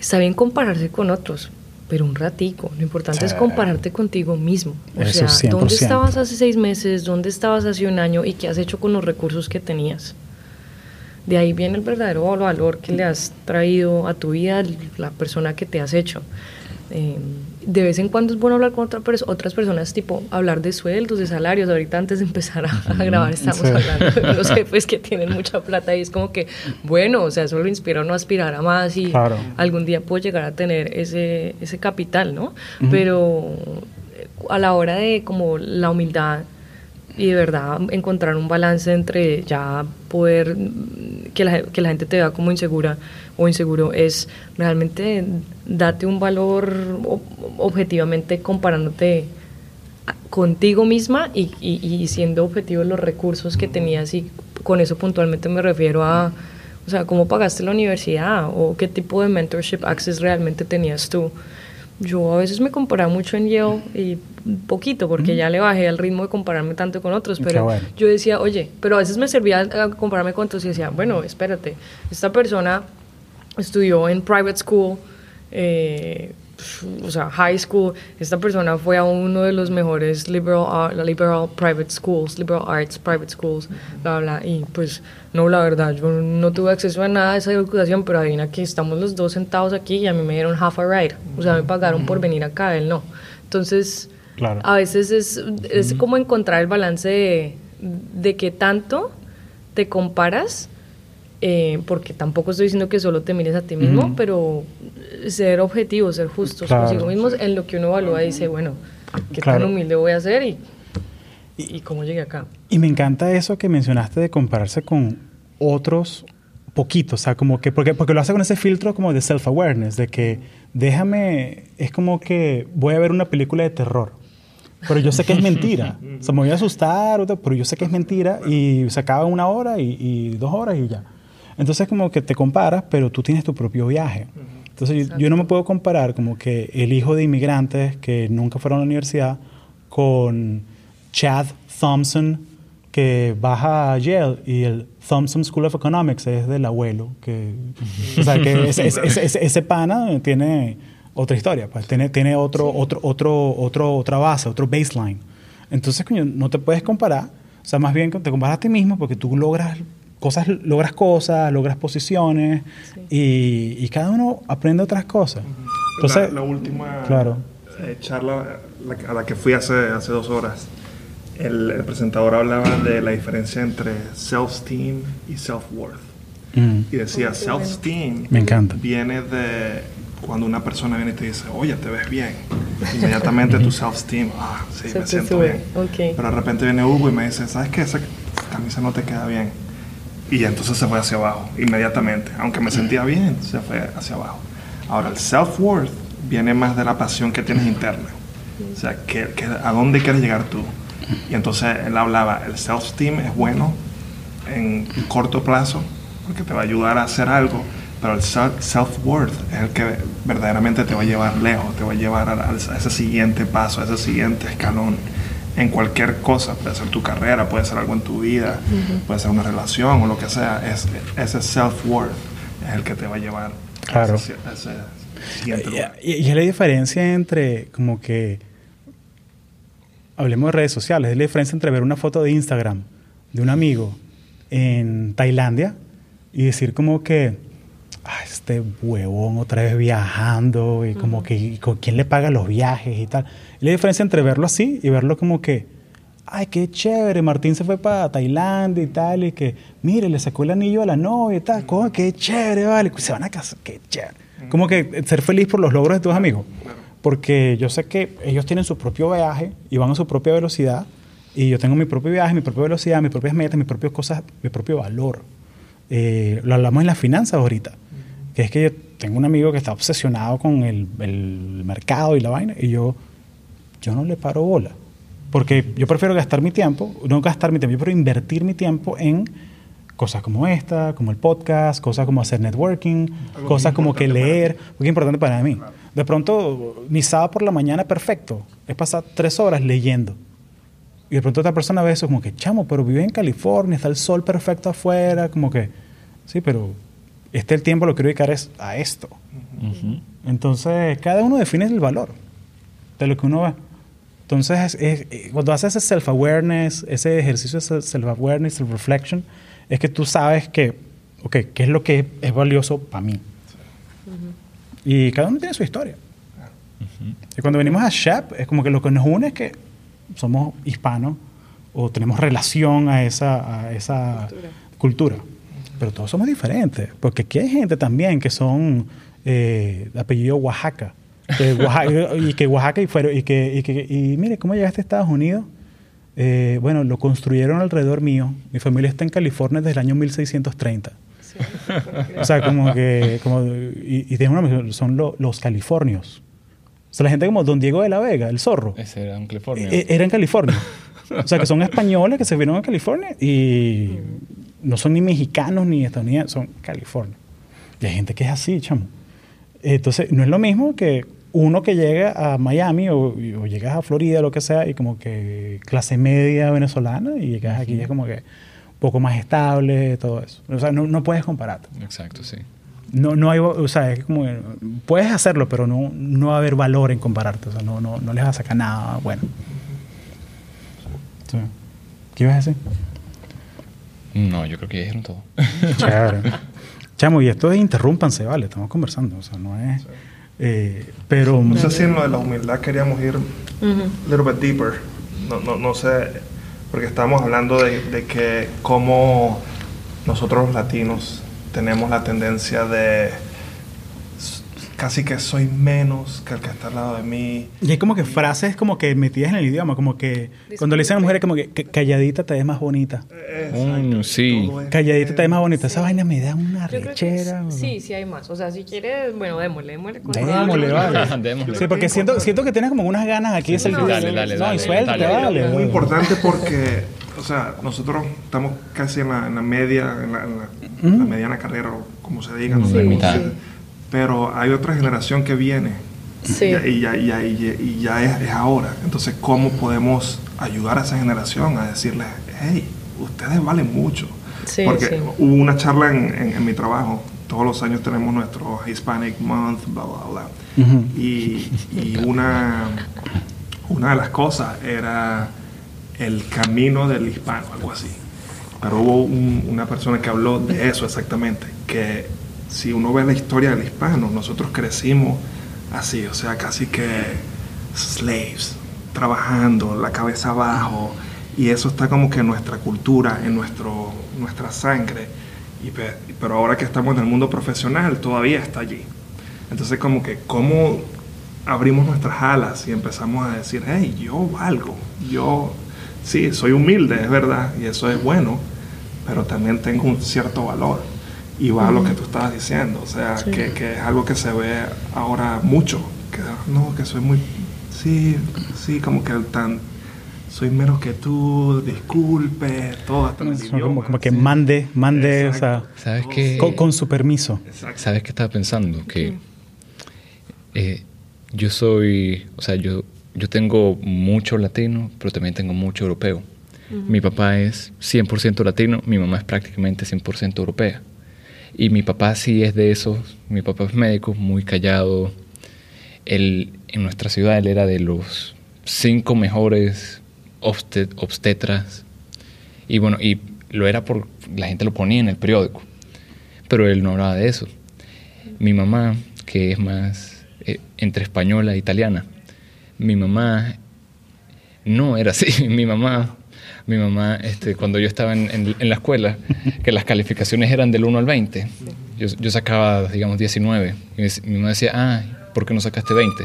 está bien compararse con otros. pero un ratico. Lo importante es compararte contigo mismo. O Eso sea, ¿dónde 100%. estabas hace seis meses? ¿Dónde estabas hace un año? ¿Y qué has hecho con los recursos que tenías? De ahí viene el verdadero valor que le has traído a tu vida, la persona que te has hecho. Eh, de vez en cuando es bueno hablar con otra pers- otras personas, tipo hablar de sueldos, de salarios. Ahorita antes de empezar a, a grabar estamos Sí. hablando de *laughs* los jefes que tienen mucha plata y es como que, bueno, o sea, eso lo inspira a no aspirar a más y Claro. algún día puedo llegar a tener ese, ese capital, ¿no? Pero eh, a la hora de como la humildad y de verdad encontrar un balance entre ya poder que la, que la gente te vea como insegura o inseguro es realmente date un valor ob- objetivamente comparándote contigo misma y, y- y siendo objetivo en los recursos que tenías y con eso puntualmente me refiero a o sea cómo pagaste la universidad o qué tipo de mentorship access realmente tenías tú yo a veces me comparaba mucho en Yale y poquito porque ya le bajé el ritmo de compararme tanto con otros, pero bueno. yo decía, oye, pero a veces me servía a compararme con otros y decía, bueno, espérate, esta persona estudió en private school, eh, o sea, high school, esta persona fue a uno de los mejores liberal, ar- liberal private schools, liberal arts private schools, bla, bla, y pues no, la verdad, yo no tuve acceso a nada de esa educación, pero adivina que estamos los dos sentados aquí y a mí me dieron half a ride, o sea, me pagaron por venir acá, él no. Entonces, Claro. a veces es, es como encontrar el balance de, de que tanto te comparas, eh, porque tampoco estoy diciendo que solo te mires a ti mismo, pero ser objetivo, ser justos Claro. consigo mismos en lo que uno evalúa y dice, bueno, ¿qué Claro. tan humilde voy a ser y, y cómo llegué acá? Y me encanta eso que mencionaste de compararse con otros poquitos, o sea, como que, porque, porque lo hace con ese filtro como de self-awareness, de que déjame, es como que voy a ver una película de terror, pero yo sé que es mentira, *laughs* o sea, me voy a asustar, pero yo sé que es mentira y se acaba una hora y, y dos horas y ya. Entonces como que te comparas, pero tú tienes tu propio viaje. Entonces yo, yo no me puedo comparar como que el hijo de inmigrantes que nunca fueron a la universidad con Chad Thompson que baja a Yale y el Thompson School of Economics es del abuelo. Que, o sea, que *laughs* ese- ese- ese- ese pana tiene otra historia, pues tiene, tiene otro, otro, otro, otro, otra base, otro baseline. Entonces, coño, no te puedes comparar. O sea, más bien te comparas a ti mismo porque tú logras cosas, logras cosas, logras posiciones y, y cada uno aprende otras cosas. Entonces, la, la última claro. eh, charla la- a la que fui hace, hace dos horas, el, el presentador hablaba de la diferencia entre self-esteem y self-worth. mm, Y decía, self-esteem viene de cuando una persona viene y te dice, oye, te ves bien. Inmediatamente tu self-esteem, ah, sí, Se me siento sube, bien. ok. Pero de repente viene Hugo y me dice, ¿sabes qué? Esa camisa no te queda bien. Y entonces se fue hacia abajo, inmediatamente. Aunque me sentía bien, se fue hacia abajo. Ahora, el self-worth viene más de la pasión que tienes interna. O sea, que, que- ¿a dónde quieres llegar tú? Y entonces él hablaba, el self-esteem es bueno en corto plazo, porque te va a ayudar a hacer algo, pero el self- self-worth es el que verdaderamente te va a llevar lejos, te va a llevar a, a ese siguiente paso, a ese siguiente escalón en cualquier cosa, puede ser tu carrera, puede ser algo en tu vida, puede ser una relación o lo que sea, es, ese self-worth es el que te va a llevar Claro. a ese, a ese siguiente lugar. Y, y es la diferencia entre como que hablemos de redes sociales, es la diferencia entre ver una foto de Instagram de un amigo en Tailandia y decir como que "Ah, este huevón otra vez viajando y como que y con quién le paga los viajes y tal. Y la diferencia entre verlo así y verlo como que ay, qué chévere, Martín se fue para Tailandia y tal, y que, mire, le sacó el anillo a la novia y tal, coño, qué chévere, vale, se van a casar, qué chévere. Como que ser feliz por los logros de tus amigos. Porque yo sé que ellos tienen su propio viaje y van a su propia velocidad, y yo tengo mi propio viaje, mi propia velocidad, mis propias metas, mis propias cosas, mi propio valor. Eh, lo hablamos en las finanzas ahorita, que es que yo tengo un amigo que está obsesionado con el, el mercado y la vaina, y yo, yo no le paro bola. Porque yo prefiero gastar mi tiempo, no gastar mi tiempo, yo prefiero invertir mi tiempo en cosas como esta, como el podcast, cosas como hacer networking, Algo cosas como que leer, porque es importante para mí. De pronto, mi sábado por la mañana perfecto, es pasar tres horas leyendo. Y de pronto otra persona ve eso como que, chamo, pero vive en California, está el sol perfecto afuera, como que, sí, pero este el tiempo lo quiero dedicar es a esto. Entonces, cada uno define el valor de lo que uno ve. Entonces, es- es- cuando haces ese self-awareness, ese ejercicio de self-awareness, self-reflection, es que tú sabes que, ok, ¿qué es lo que es valioso para mí? Y cada uno tiene su historia. Y cuando venimos a Shep, es como que lo que nos une es que somos hispanos o tenemos relación a esa, a esa cultura. Pero todos somos diferentes, porque aquí hay gente también que son eh, de apellido Oaxaca. que Oaxaca- *laughs* y que Oaxaca y fueron, y que, y que, y mire, ¿cómo llegaste a Estados Unidos? Eh, bueno, lo construyeron alrededor mío. Mi familia está en California desde el año 1630. O sea, como que, como, y, y tienen una- son lo- los californios. O sea, la gente como Don Diego de la Vega, el zorro, Ese era en California. e- era en California. O sea, que son españoles que se vieron a California y no son ni mexicanos ni estadounidenses, son California. Y hay gente que es así, chamo. Entonces, no es lo mismo que uno que llega a Miami o, o llegas a Florida, lo que sea, y como que clase media venezolana y llegas aquí y es como que un poco más estable, todo eso. O sea, no, no puedes compararte. Exacto, sí. No, no hay, o sea, es como, que puedes hacerlo, pero no, no va a haber valor en compararte. O sea, no, no, no les vas a sacar nada bueno. Sí. ¿Qué ibas a decir? No, yo creo que ya dijeron todo. *laughs* Chévere. Chamo, y esto es interrúmpanse, vale, estamos conversando, o sea, no es... eh, pero... No sé si en lo de la humildad queríamos ir a little bit deeper. No, no, no sé, porque estábamos hablando de, de que cómo nosotros los latinos tenemos la tendencia de casi que soy menos que el que está al lado de mí. Y hay como que frases como que metidas en el idioma, como que cuando le dicen a la mujer como que "C- calladita te ves más bonita. Coño, sí. Calladita te ves más bonita. Esa vaina me da una Yo creo que rechera. es- sí, sí hay más. O sea, si quieres, bueno, démosle, démosle. Démosle, vale. *laughs* Démosle. Sí, porque siento, siento que tienes como unas ganas aquí de Sí, ser dale, dale, dale, No, y dale, suéltate, dale. vale. Es muy importante porque, o sea, nosotros estamos casi en la, en la media, en la, en la- la mediana carrera, o como se diga. no sé Sí, Pero hay otra generación que viene Sí. y, ya- y ya, y ya- y ya- y ya es, es ahora. Entonces, ¿cómo podemos ayudar a esa generación a decirles, hey, ustedes valen mucho? Sí, Porque sí. hubo una charla en, en- en mi trabajo. Todos los años tenemos nuestro Hispanic Month, bla, bla, bla. Y, y una, una de las cosas era el camino del hispano, algo así. Pero hubo un- una persona que habló de eso exactamente, que si uno ve la historia del hispano, nosotros crecimos así, o sea, casi que slaves, trabajando, la cabeza abajo, y eso está como que en nuestra cultura, en nuestro, nuestra sangre, y pe- pero ahora que estamos en el mundo profesional, todavía está allí. Entonces como que cómo abrimos nuestras alas y empezamos a decir, hey, yo valgo, yo sí, soy humilde, es verdad, y eso es bueno, pero también tengo un cierto valor. Y va a lo que tú estabas diciendo, o sea, que, que es algo que se ve ahora mucho, que no, que soy muy, sí, sí, como que tan, soy menos que tú, disculpe, todo hasta como, como que sí. mande, mande, o sea, Exacto. ¿Sabes qué? con, con su permiso. Exacto. ¿Sabes qué estaba pensando? Que eh, yo soy, o sea, yo, yo tengo mucho latino, pero también tengo mucho europeo. Mi papá es 100% latino, mi mamá es prácticamente 100% europea. Y mi papá sí es de esos, mi papá es médico, muy callado. Él, en nuestra ciudad él era de los cinco mejores obstet- obstetras. Y bueno, y lo era por, la gente lo ponía en el periódico, pero él no hablaba de eso. Mi mamá, que es más eh, entre española e italiana, mi mamá no era así. *laughs* Mi mamá, mi mamá, este, cuando yo estaba en, la escuela, que las calificaciones eran del 1 al 20, yo, sacaba, digamos, 19. Y mi, mi mamá decía, ah, ¿por qué no sacaste 20?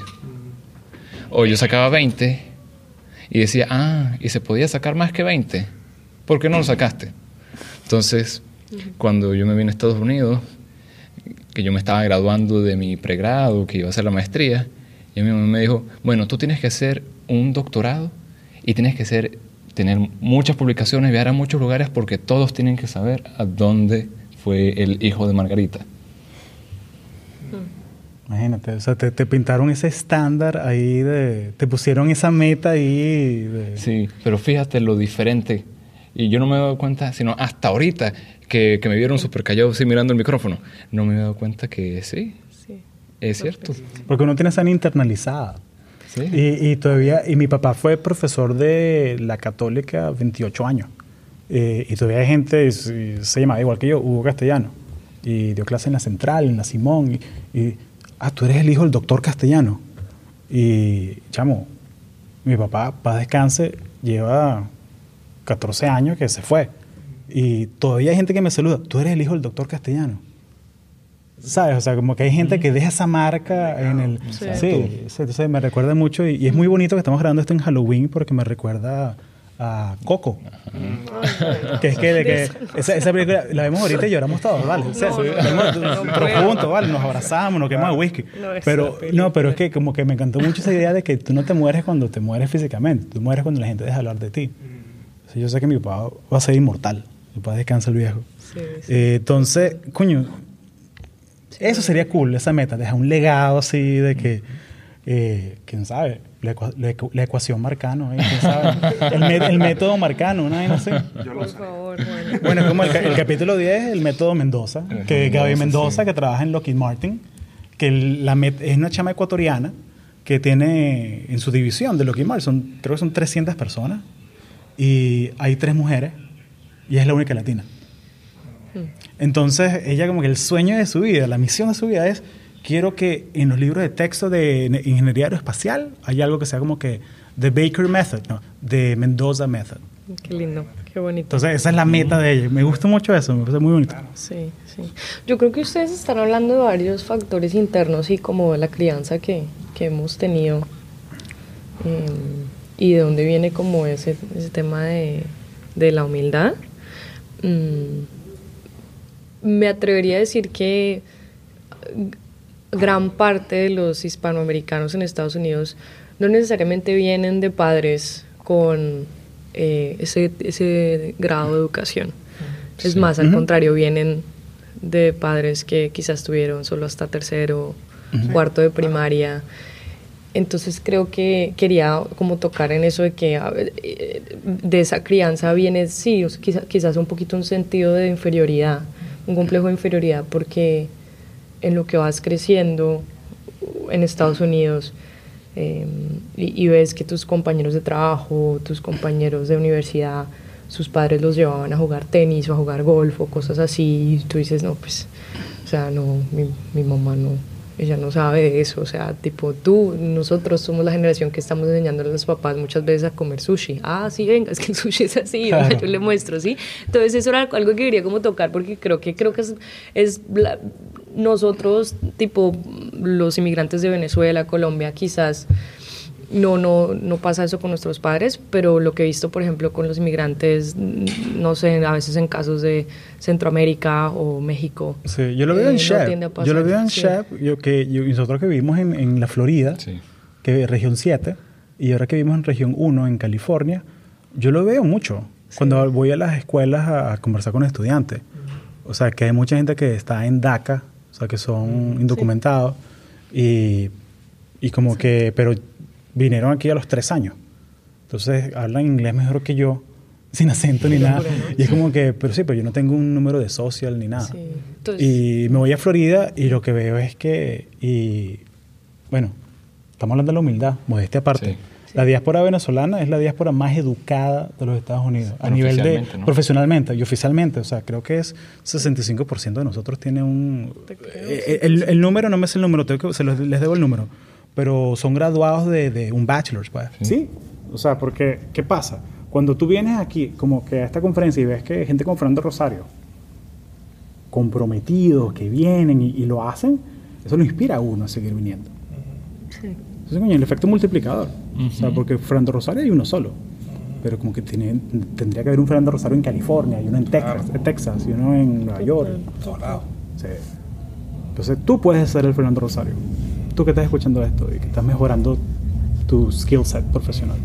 O yo sacaba 20 y decía, ah, y se podía sacar más que 20. ¿Por qué no lo sacaste? Entonces, cuando yo me vine a Estados Unidos, que yo me estaba graduando de mi pregrado, que iba a hacer la maestría, y mi mamá me dijo, bueno, tú tienes que hacer un doctorado y tienes que ser, tener muchas publicaciones, viajar a muchos lugares porque todos tienen que saber a dónde fue el hijo de Margarita. Imagínate, o sea, te, te pintaron ese estándar ahí de... Te pusieron esa meta ahí de... Sí, pero fíjate lo diferente Y yo no me he dado cuenta, sino hasta ahorita que, que me vieron súper callado así mirando el micrófono, no me he dado cuenta que sí, Sí. es cierto. Porque uno tiene esa internalizada. Sí. Y, y todavía, y mi papá fue profesor de la católica 28 años. Eh, y todavía hay gente, se, llamaba igual que yo, Hugo Castellano. Y dio clase en la Central, en la Simón. Y, y, ah, tú eres el hijo del doctor Castellano. Y, chamo, mi papá, para descanse, lleva 14 años que se fue. Y todavía hay gente que me saluda, tú eres el hijo del doctor Castellano. ¿Sabes? O sea, como que hay gente que deja esa marca en el... Sí. Sí, sí, entonces me recuerda mucho y, y es muy bonito que estamos grabando esto en Halloween porque me recuerda a Coco. Que es que, de que esa, esa película la vemos ahorita y lloramos todos, ¿vale? O sea, No, no, no juntos, ¿vale? Nos abrazamos, nos quemamos whisky. No, esa pero, no, pero es que como que me encantó mucho esa idea de que tú no te mueres cuando te mueres físicamente, tú mueres cuando la gente deja de hablar de ti. O sea, yo sé que mi papá va a ser inmortal, mi papá descansa el viejo. Sí, sí. Eh, entonces, coño, eso sería cool, esa meta, dejar un legado así de que, eh, quién sabe, la, la ecu- la ecuación marcano, ¿eh? ¿Quién sabe? El, método marcano, ¿no? no sé. Por favor. *laughs* Bueno, es como el, ca- el capítulo 10, el método Mendoza, que Gaby Mendoza, que trabaja en Lockheed Martin, que la met- es una chama ecuatoriana que tiene en su división de Lockheed Martin, son, creo que son 300 personas, y hay tres mujeres, y es la única latina. Entonces, ella como que el sueño de su vida, la misión de su vida es, quiero que en los libros de texto de ingeniería aeroespacial haya algo que sea como que The Baker Method, no, The Mendoza Method. Qué lindo, qué bonito. Entonces, esa es la meta de ella. Me gusta mucho eso, me parece muy bonito. Sí, sí. Yo creo que ustedes están hablando de varios factores internos y como de la crianza que, que hemos tenido eh, y de dónde viene como ese, ese tema de, de la humildad. Mm, me atrevería a decir que gran parte de los hispanoamericanos en Estados Unidos no necesariamente vienen de padres con eh, ese, ese grado de educación. Es más, al contrario, vienen de padres que quizás tuvieron solo hasta tercero, cuarto de primaria. Entonces creo que quería como tocar en eso de que eh, de esa crianza viene, sí, o sea, quizá- quizás un poquito un sentido de inferioridad, un complejo de inferioridad, porque en lo que vas creciendo en Estados Unidos eh, y, ves que tus compañeros de trabajo, tus compañeros de universidad, sus padres los llevaban a jugar tenis o a jugar golf o cosas así, y tú dices, no, pues, o sea, no, mi mamá no, ella no sabe de eso, o sea, tipo, tú, nosotros somos la generación que estamos enseñándole a los papás muchas veces a comer sushi. Ah, sí, venga, es que el sushi es así, Claro. yo le muestro, ¿sí? Entonces eso era algo que quería como tocar porque creo que creo que es, es la- nosotros, tipo los inmigrantes de Venezuela, Colombia, quizás no, no, no pasa eso con nuestros padres, pero lo que he visto, por ejemplo, con los inmigrantes, no sé, a veces en casos de Centroamérica o México. Sí, yo lo veo eh, en no Shep. yo lo veo en sí. Shep, yo que yo- nosotros que vivimos en, en la Florida, Sí. que es región 7, y ahora que vivimos en región 1 en California, yo lo veo mucho cuando voy a las escuelas a, a conversar con estudiantes. O sea, que hay mucha gente que está en DACA, o sea, que son indocumentados, y, y como que, pero vinieron aquí a los tres años. Entonces hablan inglés mejor que yo, *laughs* sin acento ni nada. Y es como que, pero sí, pero yo no tengo un número de social ni nada. Sí. Entonces- Y me voy a Florida y lo que veo es que, y bueno, estamos hablando de la humildad, modestia aparte. Sí. La diáspora venezolana es la diáspora más educada de los Estados Unidos, a nivel de ¿no? profesionalmente y oficialmente. O sea, creo que es 65% de nosotros tiene un... Eh, el, el número, no me sé el número, tengo que- se los, les debo el número, pero son graduados de, de un bachelor's, pues. Sí. O sea, porque, ¿qué pasa? Cuando tú vienes aquí, como que a esta conferencia y ves que hay gente como Fernando Rosario, comprometidos, que vienen y, y lo hacen, eso lo inspira a uno a seguir viniendo. Sí. Entonces, coño, el efecto multiplicador. O sea, porque Fernando Rosario hay uno solo. Pero como que tiene, tendría que haber un Fernando Rosario en California, y uno en Texas, en Texas y uno en Nueva York. todos lados. Sí. Entonces tú puedes ser el Fernando Rosario. Tú que estás escuchando esto y que estás mejorando tu skill set profesional.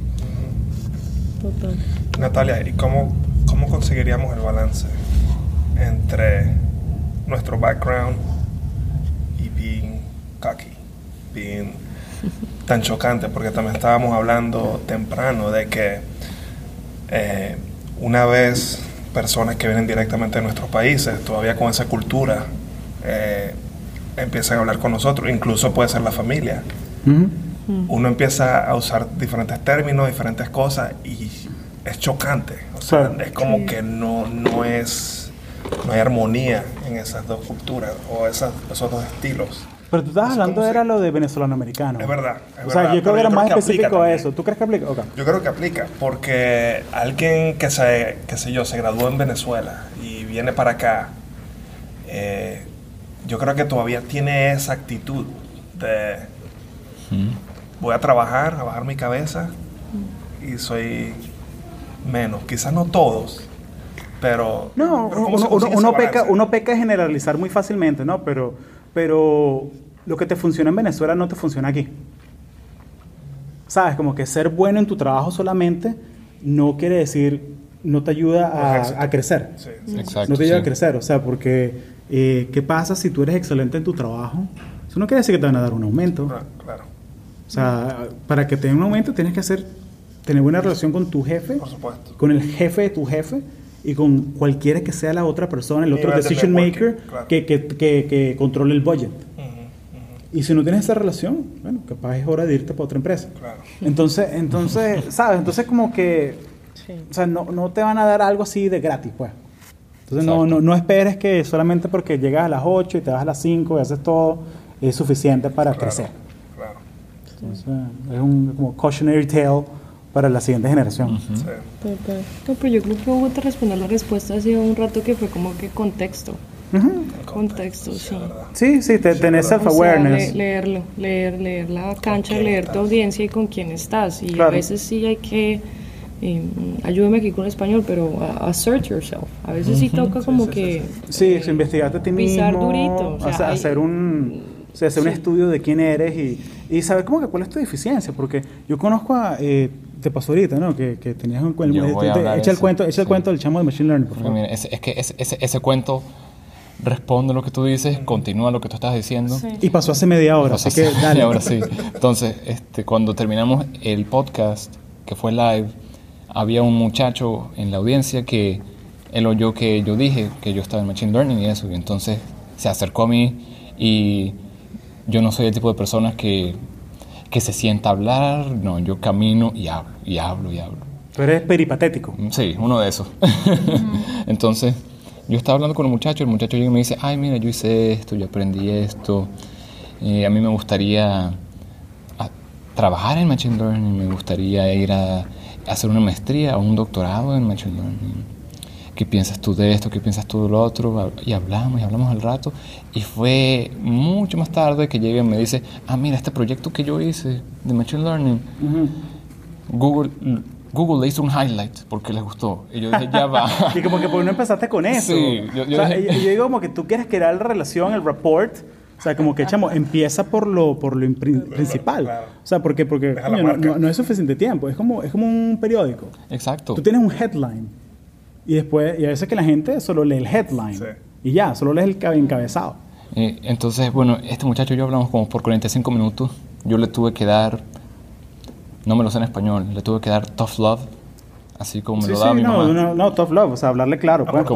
Total. Natalia, ¿y cómo, cómo conseguiríamos el balance entre nuestro background y being cocky, being *laughs* tan chocante? Porque también estábamos hablando temprano de que eh, una vez personas que vienen directamente de nuestros países, todavía con esa cultura, eh, empiezan a hablar con nosotros, incluso puede ser la familia. Uno empieza a usar diferentes términos, diferentes cosas y es chocante. O sea, es como que no, no es, no hay armonía en esas dos culturas o esas, esos dos estilos. Pero tú estabas Es hablando era lo de venezolano-americano. Es verdad. es o sea, verdad, yo creo que era más específico a eso. ¿Tú crees que aplica? Ok. Yo creo que aplica, porque alguien que se, qué sé yo, se graduó en Venezuela y viene para acá, eh, yo creo que todavía tiene esa actitud de voy a trabajar, a bajar mi cabeza y soy menos. Quizás no todos, pero... No, pero ¿cómo uno, uno- peca, uno peca generalizar muy fácilmente, ¿no? Pero, pero lo que te funciona en Venezuela no te funciona aquí. ¿Sabes? Como que ser bueno en tu trabajo solamente no quiere decir, no te ayuda a, a crecer. Sí, sí. Exacto. no te ayuda sí. a crecer, o sea, porque eh, ¿qué pasa si tú eres excelente en tu trabajo? Eso no quiere decir que te van a dar un aumento. Ah, claro, O sea, para que te den un aumento tienes que hacer, tener buena relación con tu jefe, por supuesto. con el jefe de tu jefe y con cualquiera que sea la otra persona, el otro decision maker claro. que, que, que, que controle el budget. Ujú, ujú, Y si no tienes esa relación, bueno, capaz es hora de irte para otra empresa. claro. Entonces, entonces, *laughs* ¿sabes? Entonces como que, Sí. o sea, no, no te van a dar algo así de gratis, pues. Entonces no, no, no esperes que solamente porque llegas a las 8 y te vas a las 5 y haces todo, es suficiente para Claro, crecer. claro. Entonces, es un como cautionary tale para la siguiente generación. Sí. Total. No, pero yo creo que Hugo te respondió la respuesta hace un rato que fue como que contexto. Contexto, sí. Sí, sí, te, tenés O sea, self-awareness. le- leerlo, leer, leer la cancha, leer tu audiencia y con quién estás. Y Claro. a veces sí hay que, eh, ayúdame aquí con español, pero a- assert yourself. A veces sí toca como que... Sí, sí, investigarte a ti mismo. Pisar durito, o sea, hacer, hay- hacer un, o sea, hacer un Sí. estudio de quién eres y, y saber cómo que cuál es tu deficiencia. Porque yo conozco a. Eh, te pasó ahorita, ¿no? Que, que tenías un cuento. Echa el cuento, echa el sí. cuento del chamo de Machine Learning, por favor. mira, es, es que ese, ese, ese cuento responde lo que tú dices, continúa lo que tú estás diciendo. Sí. Y pasó hace media hora, Pasó así que así, dale. y ahora sí. Entonces, este, cuando terminamos el podcast, que fue live, había un muchacho en la audiencia que él oyó que yo dije que yo estaba en Machine Learning y eso, y entonces se acercó a mí y yo no soy el tipo de personas que, que se sienta a hablar, no, yo camino y hablo, y hablo, y hablo. Tú eres peripatético. Sí, uno de esos. *laughs* Entonces, yo estaba hablando con el muchacho, el muchacho llega y me dice, ay, mira, yo hice esto, yo aprendí esto, a mí me gustaría trabajar en Machine Learning, me gustaría ir a hacer una maestría o un doctorado en Machine Learning. ¿Qué piensas tú de esto? ¿Qué piensas tú de lo otro? Y hablamos y hablamos al rato. Y fue mucho más tarde que llega y me dice, ah, mira, este proyecto que yo hice de Machine Learning. Google, Google le hizo un highlight porque les gustó. Y yo dije, ya va. *laughs* Y como que por qué no empezaste con eso. Sí, yo- yo o sea, dije- y- y yo digo como que tú quieres crear la relación, el report. O sea, como que, chamo, empieza por lo, por lo principal. claro. O sea, porque, porque coño, no, no- no es suficiente tiempo. Es como, es como un periódico. Exacto. Tú tienes un headline. Y después, y a veces que la gente solo lee el headline. Sí. Y ya, solo lees el cabe- encabezado. Eh, entonces, bueno, este muchacho y yo hablamos como por 45 minutos. Yo le tuve que dar, no me lo sé en español, le tuve que dar tough love, así como me Sí, lo sí, daba mi no, mamá. no, no, tough love. O sea, hablarle claro. Ah, Pues.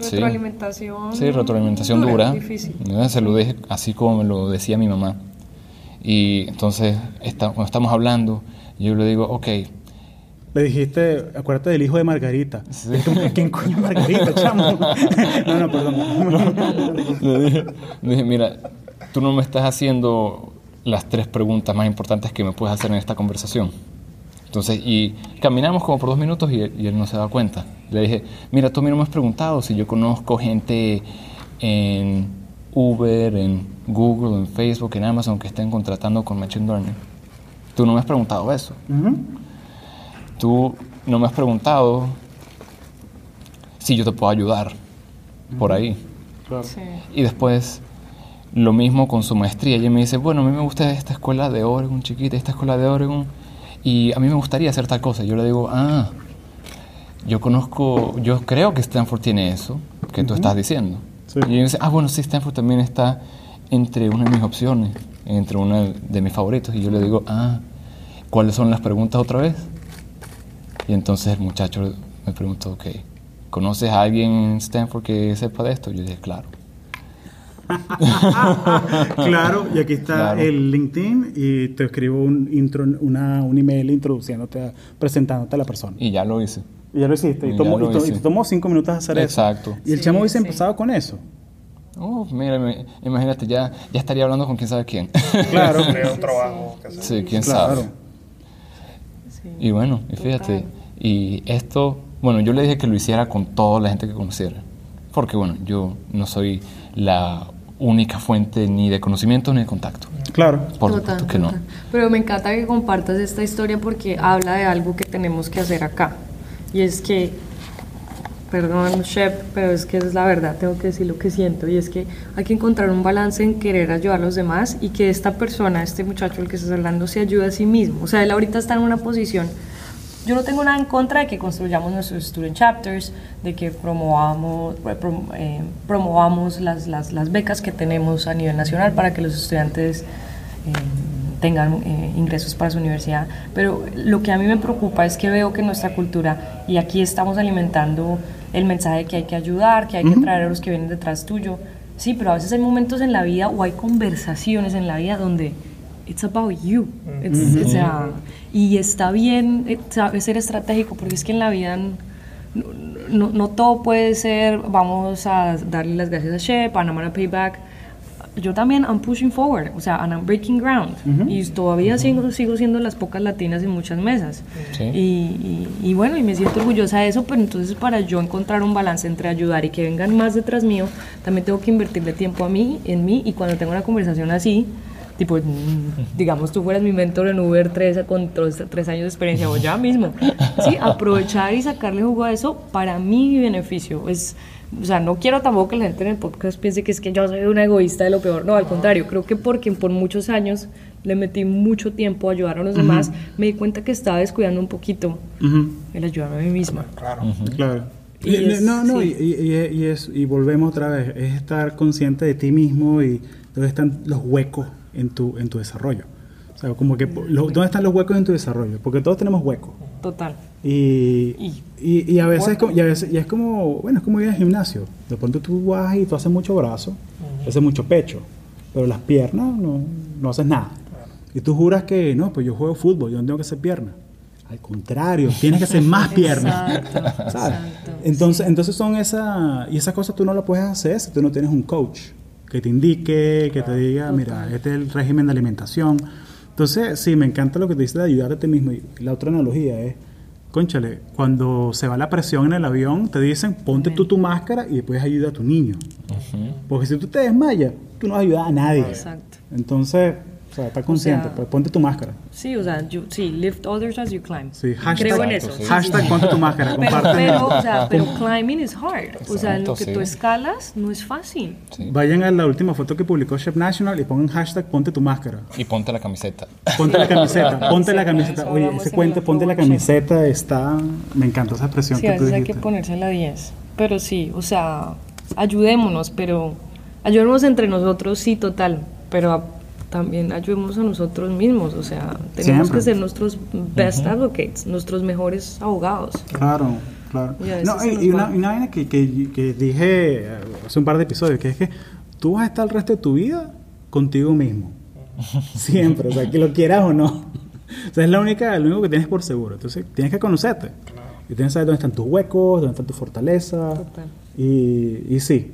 Sí. Retroalimentación. Sí, retroalimentación dura. Difícil. Eh, Se lo dije así como me lo decía mi mamá. Y entonces, esta- cuando estamos hablando, yo le digo, ok, Le dijiste, acuérdate del hijo de Margarita. Sí. Como ¿Quién coño es Margarita, chamo? no, no, perdón. le dije, le dije, mira, tú no me estás haciendo las tres preguntas más importantes que me puedes hacer en esta conversación. Entonces, y caminamos como por dos minutos y, él- y él no se da cuenta. Le dije, mira, tú a mí no me has preguntado si yo conozco gente en Uber, en Google, en Facebook, en Amazon que estén contratando con Machine Learning. Tú no me has preguntado eso. Ujú. Tú no me has preguntado si yo te puedo ayudar por ahí. Sí. Y después, lo mismo con su maestría. Ella me dice, bueno, a mí me gusta esta escuela de Oregon, chiquita, esta escuela de Oregon, y a mí me gustaría hacer tal cosa. Yo le digo, ah, yo conozco, yo creo que Stanford tiene eso que tú estás diciendo. Sí. Y ella dice, ah, bueno, sí, Stanford también está entre una de mis opciones, entre una de mis favoritos. Y yo le digo, ah, ¿cuáles son las preguntas otra vez? Y entonces el muchacho me preguntó, ok, ¿conoces a alguien en Stanford que sepa de esto? Yo dije, claro. *laughs* claro, y aquí está Claro. el LinkedIn y te escribo un intro, una, un email introduciéndote, a- presentándote a la persona. Y ya lo hice. Y ya lo hiciste. Y, Ya tomó, lo y to- hice. y te tomó cinco minutos hacer Exacto. eso. Y el Sí, chamo hubiese sí. empezado con eso. Oh, mira, me- imagínate, ya, ya estaría hablando con quién sabe quién. Claro. *laughs* Un trabajo que sí, quién Claro. sabe. Sí. Y bueno, y fíjate, y esto, bueno, yo le dije que lo hiciera con toda la gente que conociera. Porque bueno, yo no soy la única fuente ni de conocimiento ni de contacto. Claro. Por Total, supuesto que no. Pero me encanta que compartas esta historia porque habla de algo que tenemos que hacer acá. Y es que, perdón, Shep, pero es que es la verdad, tengo que decir lo que siento. Y es que hay que encontrar un balance en querer ayudar a los demás y que esta persona, este muchacho del que estás hablando, se ayude a sí mismo. O sea, él ahorita está en una posición. Yo no tengo nada en contra de que construyamos nuestros student chapters, de que promovamos, eh, prom- eh, promovamos las, las, las becas que tenemos a nivel nacional para que los estudiantes eh, tengan eh, ingresos para su universidad. Pero lo que a mí me preocupa es que veo que nuestra cultura, y aquí estamos alimentando el mensaje de que hay que ayudar, que hay que traer a los que vienen detrás tuyo. Sí, pero a veces hay momentos en la vida o hay conversaciones en la vida donde it's about you. It's- o sea, y está bien eh, sabe ser estratégico porque es que en la vida n- no, no todo puede ser vamos a darle las gracias a Shep and I'm gonna pay back. Yo también I'm pushing forward, o sea, and I'm breaking ground. Y todavía sigo, sigo siendo las pocas latinas en muchas mesas. Sí. Y, y- y bueno, y me siento orgullosa de eso, pero entonces para yo encontrar un balance entre ayudar y que vengan más detrás mío, también tengo que invertirle tiempo a mí, en mí, y cuando tengo una conversación así, tipo, mm, digamos, tú fueras mi mentor en Uber 3 con tres, tres años de experiencia, o ya mismo, sí, aprovechar y sacarle jugo a eso para mi beneficio, es... O sea, no quiero tampoco que la gente en el podcast piense que es que yo soy una egoísta de lo peor. No, al contrario, creo que porque por muchos años le metí mucho tiempo a ayudar a los demás, me di cuenta que estaba descuidando un poquito Ujú. el ayudarme a mí misma. Claro. Claro. Y Y- es- no, no, sí. y, y- y es, y volvemos otra vez, es estar consciente de ti mismo y dónde están los huecos en tu, en tu desarrollo. O sea, como que, lo- ¿dónde están los huecos en tu desarrollo? Porque todos tenemos huecos. Total. Y, Y- y, y a veces como, y a veces, y es como, bueno, es como ir al gimnasio. De pronto tú vas y tú haces mucho brazo, haces mucho pecho, pero las piernas no, no haces nada. Y tú juras que, no, pues yo juego fútbol, yo no tengo que hacer piernas. Al contrario, tienes que hacer más *laughs* piernas. Exacto, ¿sabes? exacto, Entonces, entonces son esas, y esas cosas tú no las puedes hacer si tú no tienes un coach que te indique, que te diga, mira, este es el régimen de alimentación. Entonces, sí, me encanta lo que te dice de ayudar a ti mismo. Y la otra analogía es, conchale, cuando se va la presión en el avión, te dicen, ponte tú tu máscara y después ayuda a tu niño. Porque si tú te desmayas, tú no vas a ayudar a nadie. Exacto. Entonces, o sea, está consciente, sea, pues ponte tu máscara. Sí, o sea, yo, sí, lift others as you climb. Sí, hashtag, Creo en Exacto, eso. sí. hashtag sí. ponte tu máscara, Pero, comparte. pero, o sea, pero *laughs* climbing is hard. O sea, en lo Exacto, que sí. tú escalas no es fácil. Sí. Vayan a la última foto que publicó Chef National y pongan hashtag ponte tu máscara. Y ponte la camiseta. Ponte la camiseta, *laughs* ponte la camiseta. Oye, ese en cuento, ponte la camiseta, está... Me encantó esa expresión que tú veces hay que dijiste. ponerse la 10. Pero sí, o sea, ayudémonos, pero ayudémonos entre nosotros, sí, total. Pero a- también ayudemos a nosotros mismos. O sea, tenemos Siempre. que ser nuestros best advocates, nuestros mejores abogados. Claro, claro. Y No, y, una, una vaina que, que, que dije eh, hace un par de episodios, que es que tú vas a estar el resto de tu vida contigo mismo. *laughs* Siempre, o sea, que lo quieras o no. O sea, es la única, lo único que tienes por seguro. Entonces, tienes que conocerte. Y tienes que saber dónde están tus huecos, dónde están tus fortalezas. Total. Y, y sí.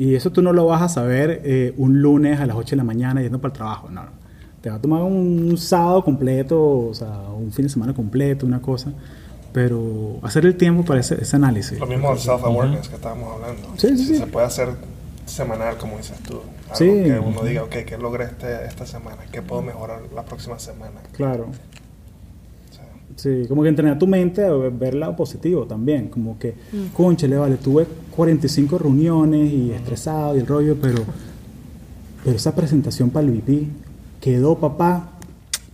Y eso tú no lo vas a saber eh, un lunes a las 8 de la mañana yendo para el trabajo. No. Te va a tomar un, sábado completo, o sea, un fin de semana completo, una cosa. Pero hacer el tiempo para ese, ese análisis. Lo mismo del self-awareness que estábamos hablando. Sí, sí, sí. Se puede hacer semanal, como dices tú. Algo Sí. que uno diga, ok, ¿qué logré este, esta semana? ¿Qué puedo mejorar la próxima semana? Claro. Sí, como que entrenar tu mente a ver el lado positivo también. Como que, conchale, vale, tuve 45 reuniones y estresado y el rollo, pero, pero esa presentación para el VP quedó, papá,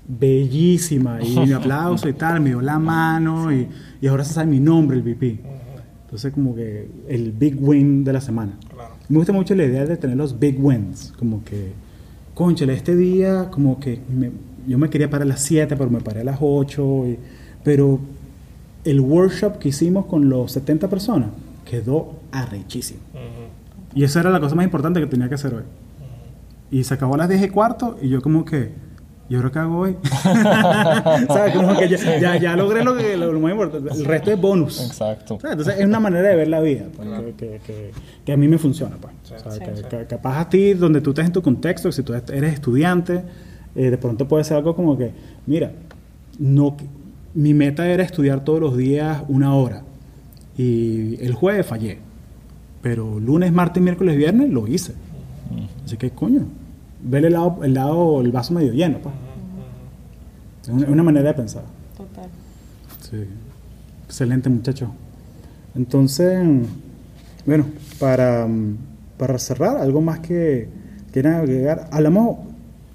bellísima. Y mi *laughs* aplauso y tal, me dio la mano y, y ahora se sabe mi nombre, el VP. Entonces, como que el big win de la semana. claro. Me gusta mucho la idea de tener los big wins, como que, conchale, este día, como que me- yo me quería parar a las 7, pero me paré a las 8, y- pero el workshop que hicimos con los 70 personas quedó arrechísimo. Y esa era la cosa más importante que tenía que hacer hoy. Y se acabó a las 10 y cuarto y yo como que, ¿y ahora qué hago hoy? *laughs* ¿Sabes? Como que ya, ya, ya logré lo, que, lo, lo más importante. El resto es bonus. Exacto. ¿Sabes? Entonces es una manera de ver la vida pues, que, que- que- que a mí me funciona. Pues. ¿Sabes? Que- que- capaz a ti, donde tú estés en tu contexto, si tú eres estudiante, eh, de pronto puede ser algo como que, mira, no, mi meta era estudiar todos los días una hora y el jueves fallé, pero lunes, martes, miércoles, viernes lo hice. Así que, coño, ver el lado, el lado, el vaso medio lleno. Pues. Es una, una manera de pensar. Total. Sí. Excelente, muchacho. Entonces, bueno, para, mm, para cerrar, algo más que quieran agregar. Hablamos,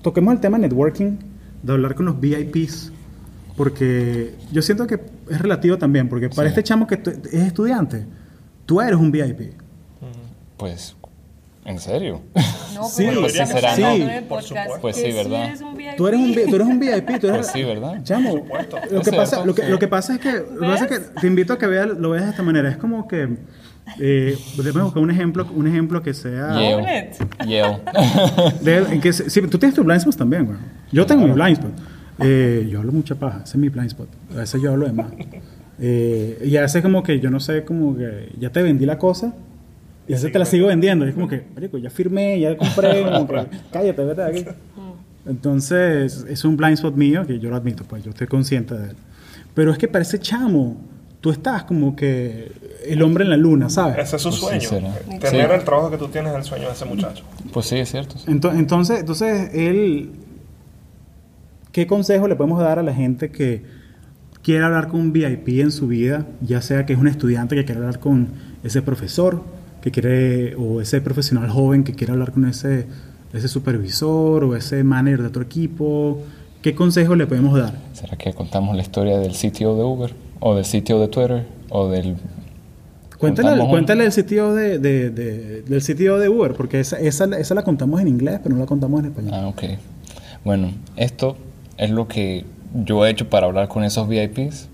toquemos el tema networking, de hablar con los VIPs, porque yo siento que es relativo también, porque para Sí. este chamo que es estudiante, tú eres un VIP. Pues, ¿en serio? No, *laughs* Sí, pero pues sí, será, hablando ¿no? Por supuesto. Pues sí, ¿verdad? eres un VIP. Tú eres un, vi- tú eres un VIP, tú eres... Pues sí, ¿verdad? Chamo, lo que, pasa, cierto, lo, que, sí. lo que pasa es que, lo que pasa es que te invito a que veas, lo veas de esta manera. Es como que, eh, déjame buscar un ejemplo, un ejemplo que sea... Yale. Yale. *laughs* de- en que sí, tú tienes tu blind spot también, güey. Yo tengo mi blind spot. Eh, yo hablo mucha paja, ese es mi blind spot. A veces yo hablo de más. Eh, y a veces como que yo no sé, como que ya te vendí la cosa y a veces te la sigo vendiendo. Y es como que, marico, ya firmé, ya compré, como que, cállate, vete de aquí. Entonces, es un blind spot mío que yo lo admito, pues yo estoy consciente de él. Pero es que para ese chamo, tú estás como que el hombre en la luna, ¿sabes? Ese es su Pues sí, sueño. será. Tener Sí. el trabajo que tú tienes es el sueño de ese muchacho. Pues sí, es cierto. sí. Ento- Entonces, entonces él, ¿qué consejo le podemos dar a la gente que quiere hablar con un VIP en su vida, ya sea que es un estudiante que quiere hablar con ese profesor, que quiere, o ese profesional joven que quiere hablar con ese, ese supervisor o ese manager de otro equipo? ¿Qué consejo le podemos dar? ¿Será que contamos la historia del sitio de Uber? ¿O del sitio de Twitter? ¿O del...? Cuéntale, cuéntale el sitio de, de- de- del sitio de Uber, porque esa, esa, esa la contamos en inglés, pero no la contamos en español. Ah, ok. Bueno, esto es lo que yo he hecho para hablar con esos VIPs.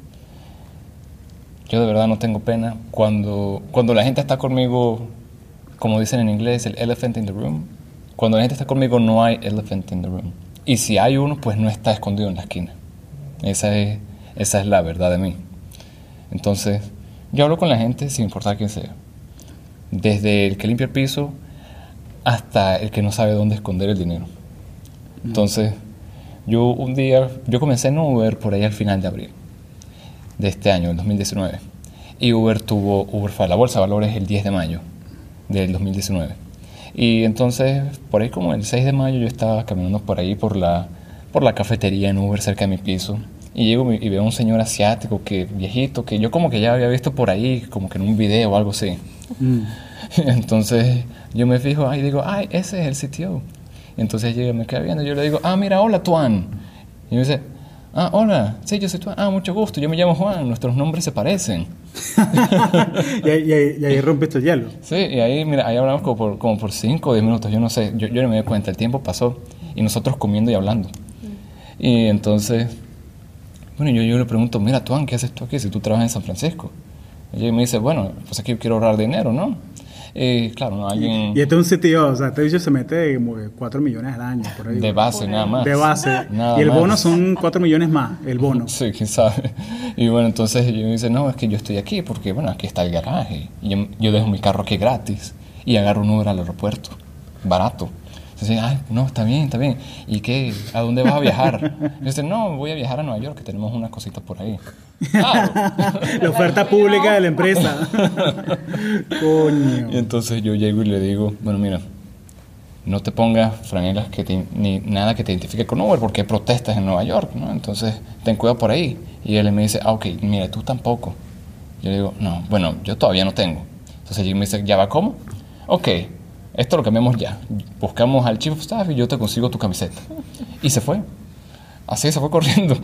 Yo de verdad no tengo pena. Cuando, cuando la gente está conmigo, como dicen en inglés, el elephant in the room. Cuando la gente está conmigo no hay elephant in the room. Y si hay uno, pues no está escondido en la esquina. Esa es, esa es la verdad de mí. Entonces, yo hablo con la gente sin importar quién sea. Desde el que limpia el piso hasta el que no sabe dónde esconder el dinero. Entonces, yo un día, yo comencé en Uber por ahí al final de abril de este año, el 2019. Y Uber tuvo, Uber fue a la bolsa de valores el 10 de mayo del 2019. Y entonces, por ahí como el 6 de mayo yo estaba caminando por ahí por la, por la cafetería en Uber cerca de mi piso. Y llego y veo a un señor asiático, que viejito, que yo como que ya había visto por ahí, como que en un video o algo así. Mm. *laughs* Entonces yo me fijo ahí y digo, ay, ese es el CTO. Entonces llega, me queda viendo, yo le digo, ah, mira, hola, Tuan. Y me dice, ah, hola, sí, yo soy Tuan, ah, mucho gusto, yo me llamo Juan, nuestros nombres se parecen. *laughs* y, ahí, y ahí- y ahí rompiste el hielo. Sí, y ahí, mira, ahí hablamos como por, como por 5 o 10 minutos, yo no sé, yo, yo no me di cuenta, el tiempo pasó y nosotros comiendo y hablando. Y entonces, bueno, yo, yo le pregunto, mira, Tuan, ¿qué haces tú aquí si tú trabajas en San Francisco? Y ella me dice, bueno, pues aquí quiero ahorrar dinero, ¿no? Y claro, ¿no? alguien Y este es un CTO, o sea, este bicho se mete como que 4 millones al año, por ahí. de base nada más. De base. Nada y el más. bono son 4 millones más, el bono. *laughs* Sí, quién sabe. Y bueno, entonces yo me dice, no, es que yo estoy aquí porque, bueno, aquí está el garaje. Y yo, yo dejo mi carro aquí gratis y agarro un Uber al aeropuerto, barato. Entonces, ay, no, está bien, está bien. ¿Y qué? ¿A dónde vas a viajar? Y *laughs* dice, no, voy a viajar a Nueva York, que tenemos unas cositas por ahí. Claro. *laughs* La oferta pública de la empresa. *laughs* Coño. Y entonces yo llego y le digo, bueno, mira, no te pongas franelas que te- ni nada que te identifique con Uber porque hay protestas en Nueva York, ¿no? Entonces, ten cuidado por ahí. Y él me dice, ah, ok, mira, tú tampoco. Yo le digo, no, bueno, yo todavía no tengo. Entonces él me dice, ¿ya va cómo? Ok, esto lo cambiamos ya. Buscamos al chief of staff y yo te consigo tu camiseta. Y se fue. Así se fue corriendo.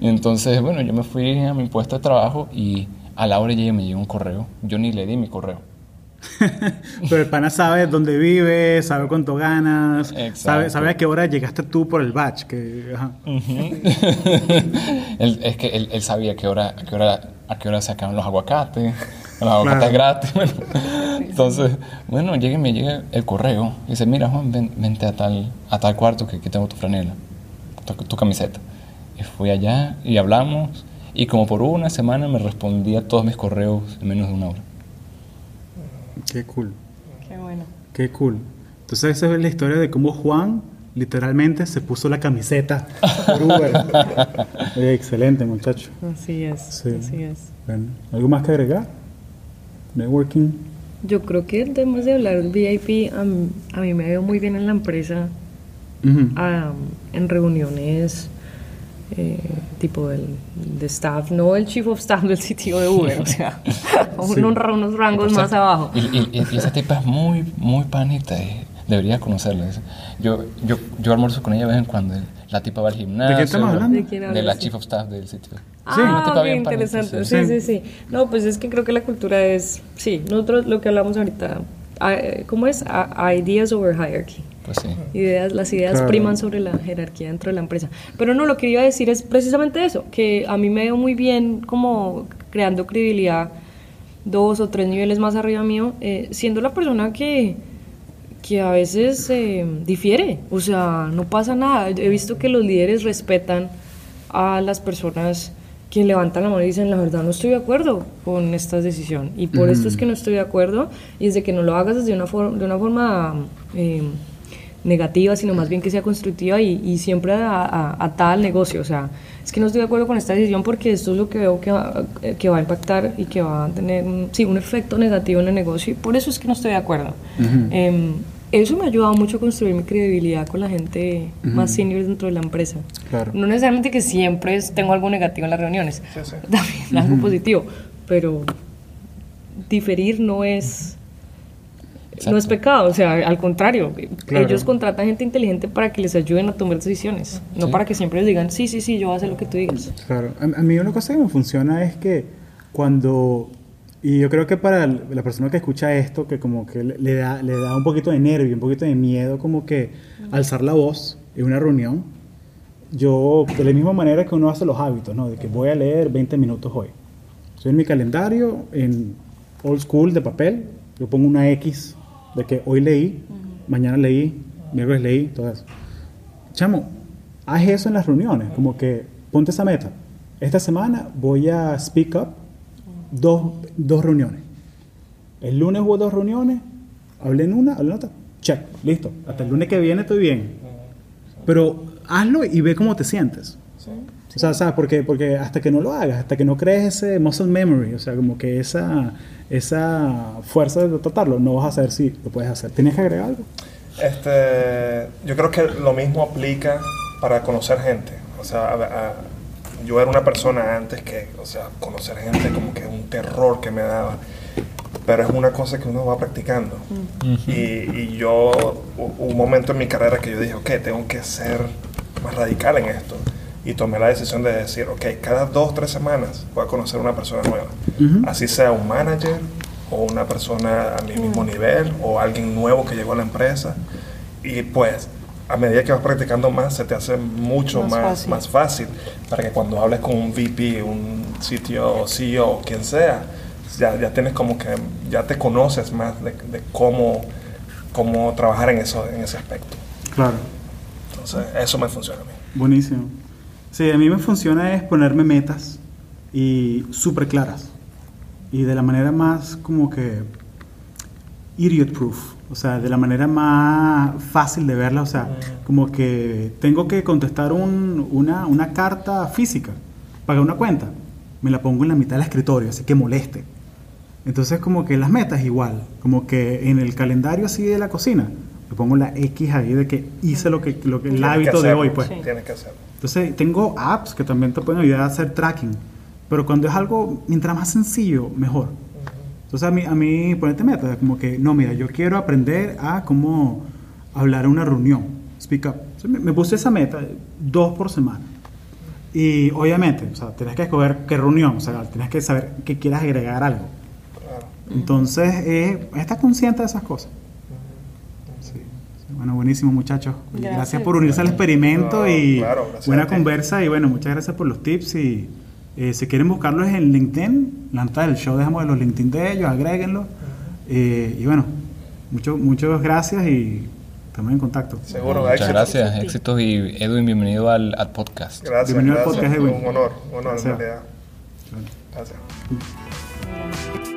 Y *laughs* entonces, bueno, yo me fui a mi puesto de trabajo y a la hora ya me llegó un correo. Yo ni le di mi correo. *laughs* Pero el pana sabe dónde vives, sabe cuánto ganas, sabe, sabe a qué hora llegaste tú por el batch. Que, ajá. él, *laughs* es que él, él sabía a qué hora, a qué hora a qué hora se acaban los aguacates, los aguacates gratis. *laughs* Bueno. Entonces, bueno, llega y me llega el correo y dice, mira Juan, ven, vente a tal, a tal cuarto que aquí tengo tu franela, tu, tu camiseta. Y fui allá y hablamos y como por una semana me respondía todos mis correos en menos de una hora. Qué cool. Qué bueno. Qué cool. Entonces esa es la historia de cómo Juan literalmente se puso la camiseta por Uber. *laughs* Oye, excelente, muchacho. Así es, Sí. así es. Bueno, ¿algo más que agregar? Networking. Yo creo que además de hablar del VIP, a mí, a mí me veo muy bien en la empresa, en reuniones eh, tipo del, de staff, no el chief of staff del sitio de Uber, o sea, *laughs* Sí. *laughs* unos, unos rangos O sea, más abajo. Y, y- esa tipa es muy, muy panita. y deberías conocerla. Yo, yo, yo almuerzo con ella de vez en cuando. La tipa va al gimnasio. estamos hablando? ¿De quién De la chief of staff del sitio. Ah, una tipa bien interesante. sí. Sí, sí, sí. No, pues es que creo que la cultura es, sí, nosotros lo que hablamos ahorita, ah, ¿cómo es? Ah, Ideas over hierarchy. Pues sí. Ideas, las ideas Claro. priman sobre la jerarquía dentro de la empresa. Pero no, lo que iba a decir es precisamente eso, que a mí me veo muy bien como creando credibilidad dos o tres niveles más arriba mío, eh, siendo la persona que, que a veces eh, difiere, o sea, no pasa nada. He visto que los líderes respetan a las personas que levantan la mano y dicen, la verdad no estoy de acuerdo con esta decisión y por esto es que no estoy de acuerdo y desde que no lo hagas desde una, de una forma eh, negativa, sino más bien que sea constructiva y, y siempre a- a- atada al negocio. O sea, es que no estoy de acuerdo con esta decisión porque esto es lo que veo que va, eh, que va a impactar y que va a tener sí, un efecto negativo en el negocio y por eso es que no estoy de acuerdo. Em, eso me ha ayudado mucho a construir mi credibilidad con la gente más senior dentro de la empresa. Claro. No necesariamente que siempre tengo algo negativo en las reuniones, *laughs* también algo positivo, pero diferir no es no es Exacto. pecado, o sea, al contrario, Claro. ellos contratan gente inteligente para que les ayuden a tomar decisiones, no Sí. para que siempre les digan, sí, sí, sí, yo voy a hacer lo que tú digas. Claro, a, a mí una cosa que me funciona es que cuando, y yo creo que para la persona que escucha esto, que como que le, le da, le da un poquito de nervio, un poquito de miedo, como que alzar la voz en una reunión, yo, de la misma manera que uno hace los hábitos, ¿no? De que voy a leer 20 minutos hoy. Estoy en mi calendario, en old school de papel, yo pongo una X de que hoy leí, mañana leí, miércoles leí, todo eso. Chamo, haz eso en las reuniones, como que ponte esa meta. Esta semana voy a speak up dos, dos reuniones. El lunes hubo dos reuniones, hablé en una, hablé en otra, check, listo. Hasta el lunes que viene estoy bien. Pero hazlo y ve cómo te sientes. O sea, ¿sabes? Porque, porque hasta que no lo hagas, hasta que no crees ese muscle memory, o sea, como que esa, esa fuerza de tratarlo, no vas a saber si lo puedes hacer. ¿Tienes que agregar algo? Este, yo creo que lo mismo aplica para conocer gente. O sea, a- a- yo era una persona antes que, o sea, conocer gente como que un terror que me daba. Pero es una cosa que uno va practicando. y, y yo, un momento en mi carrera que yo dije, ok, tengo que ser más radical en esto. Y tomé la decisión de decir, ok, cada dos, tres semanas voy a conocer una persona nueva. Ujú. Así sea un manager o una persona a mi mismo nivel o alguien nuevo que llegó a la empresa. Y pues, a medida que vas practicando más, se te hace mucho Más más, fácil. más fácil para que cuando hables con un VP, un sitio CEO o quien sea, ya, ya tienes como que, ya te conoces más de, de cómo, cómo trabajar en, eso, en ese aspecto. Claro. Entonces, eso me funciona a mí. Buenísimo. Sí, a mí me funciona es ponerme metas y súper claras. Y de la manera más como que idiot proof. O sea, de la manera más fácil de verla. O sea, como que tengo que contestar un- una, una carta física, pagar una cuenta. Me la pongo en la mitad del escritorio, así que moleste. Entonces como que las metas igual, como que en el calendario así de la cocina, le pongo la X ahí de que hice lo que, lo que el Tienes que hábito de hoy, pues. Sí. Tienes que hacerlo. Entonces, tengo apps que también te pueden ayudar a hacer tracking. Pero cuando es algo, mientras más sencillo, mejor. Entonces, a mí, a mí ponerte meta, como que, no, mira, yo quiero aprender a cómo hablar en una reunión, speak up. Entonces, me, me puse esa meta, dos por semana. Y obviamente, o sea, tienes que escoger qué reunión, o sea, tienes que saber que quieras agregar algo. Claro. Entonces, eh, estar consciente de esas cosas. Bueno, buenísimo muchachos. Gracias. Gracias. por unirse al experimento No, y claro, buena a conversa y bueno, muchas gracias por los tips y Eh, si quieren buscarlos en LinkedIn, la nota del show dejamos los LinkedIn de ellos, agréguenlo. Eh, y bueno, mucho, muchas gracias y estamos en contacto. Seguro, Muchas éxito. gracias, éxitos y Edwin, bienvenido al, al podcast. Gracias, Bienvenido al podcast, Edwin. Un honor, un honor en Gracias. realidad. Gracias.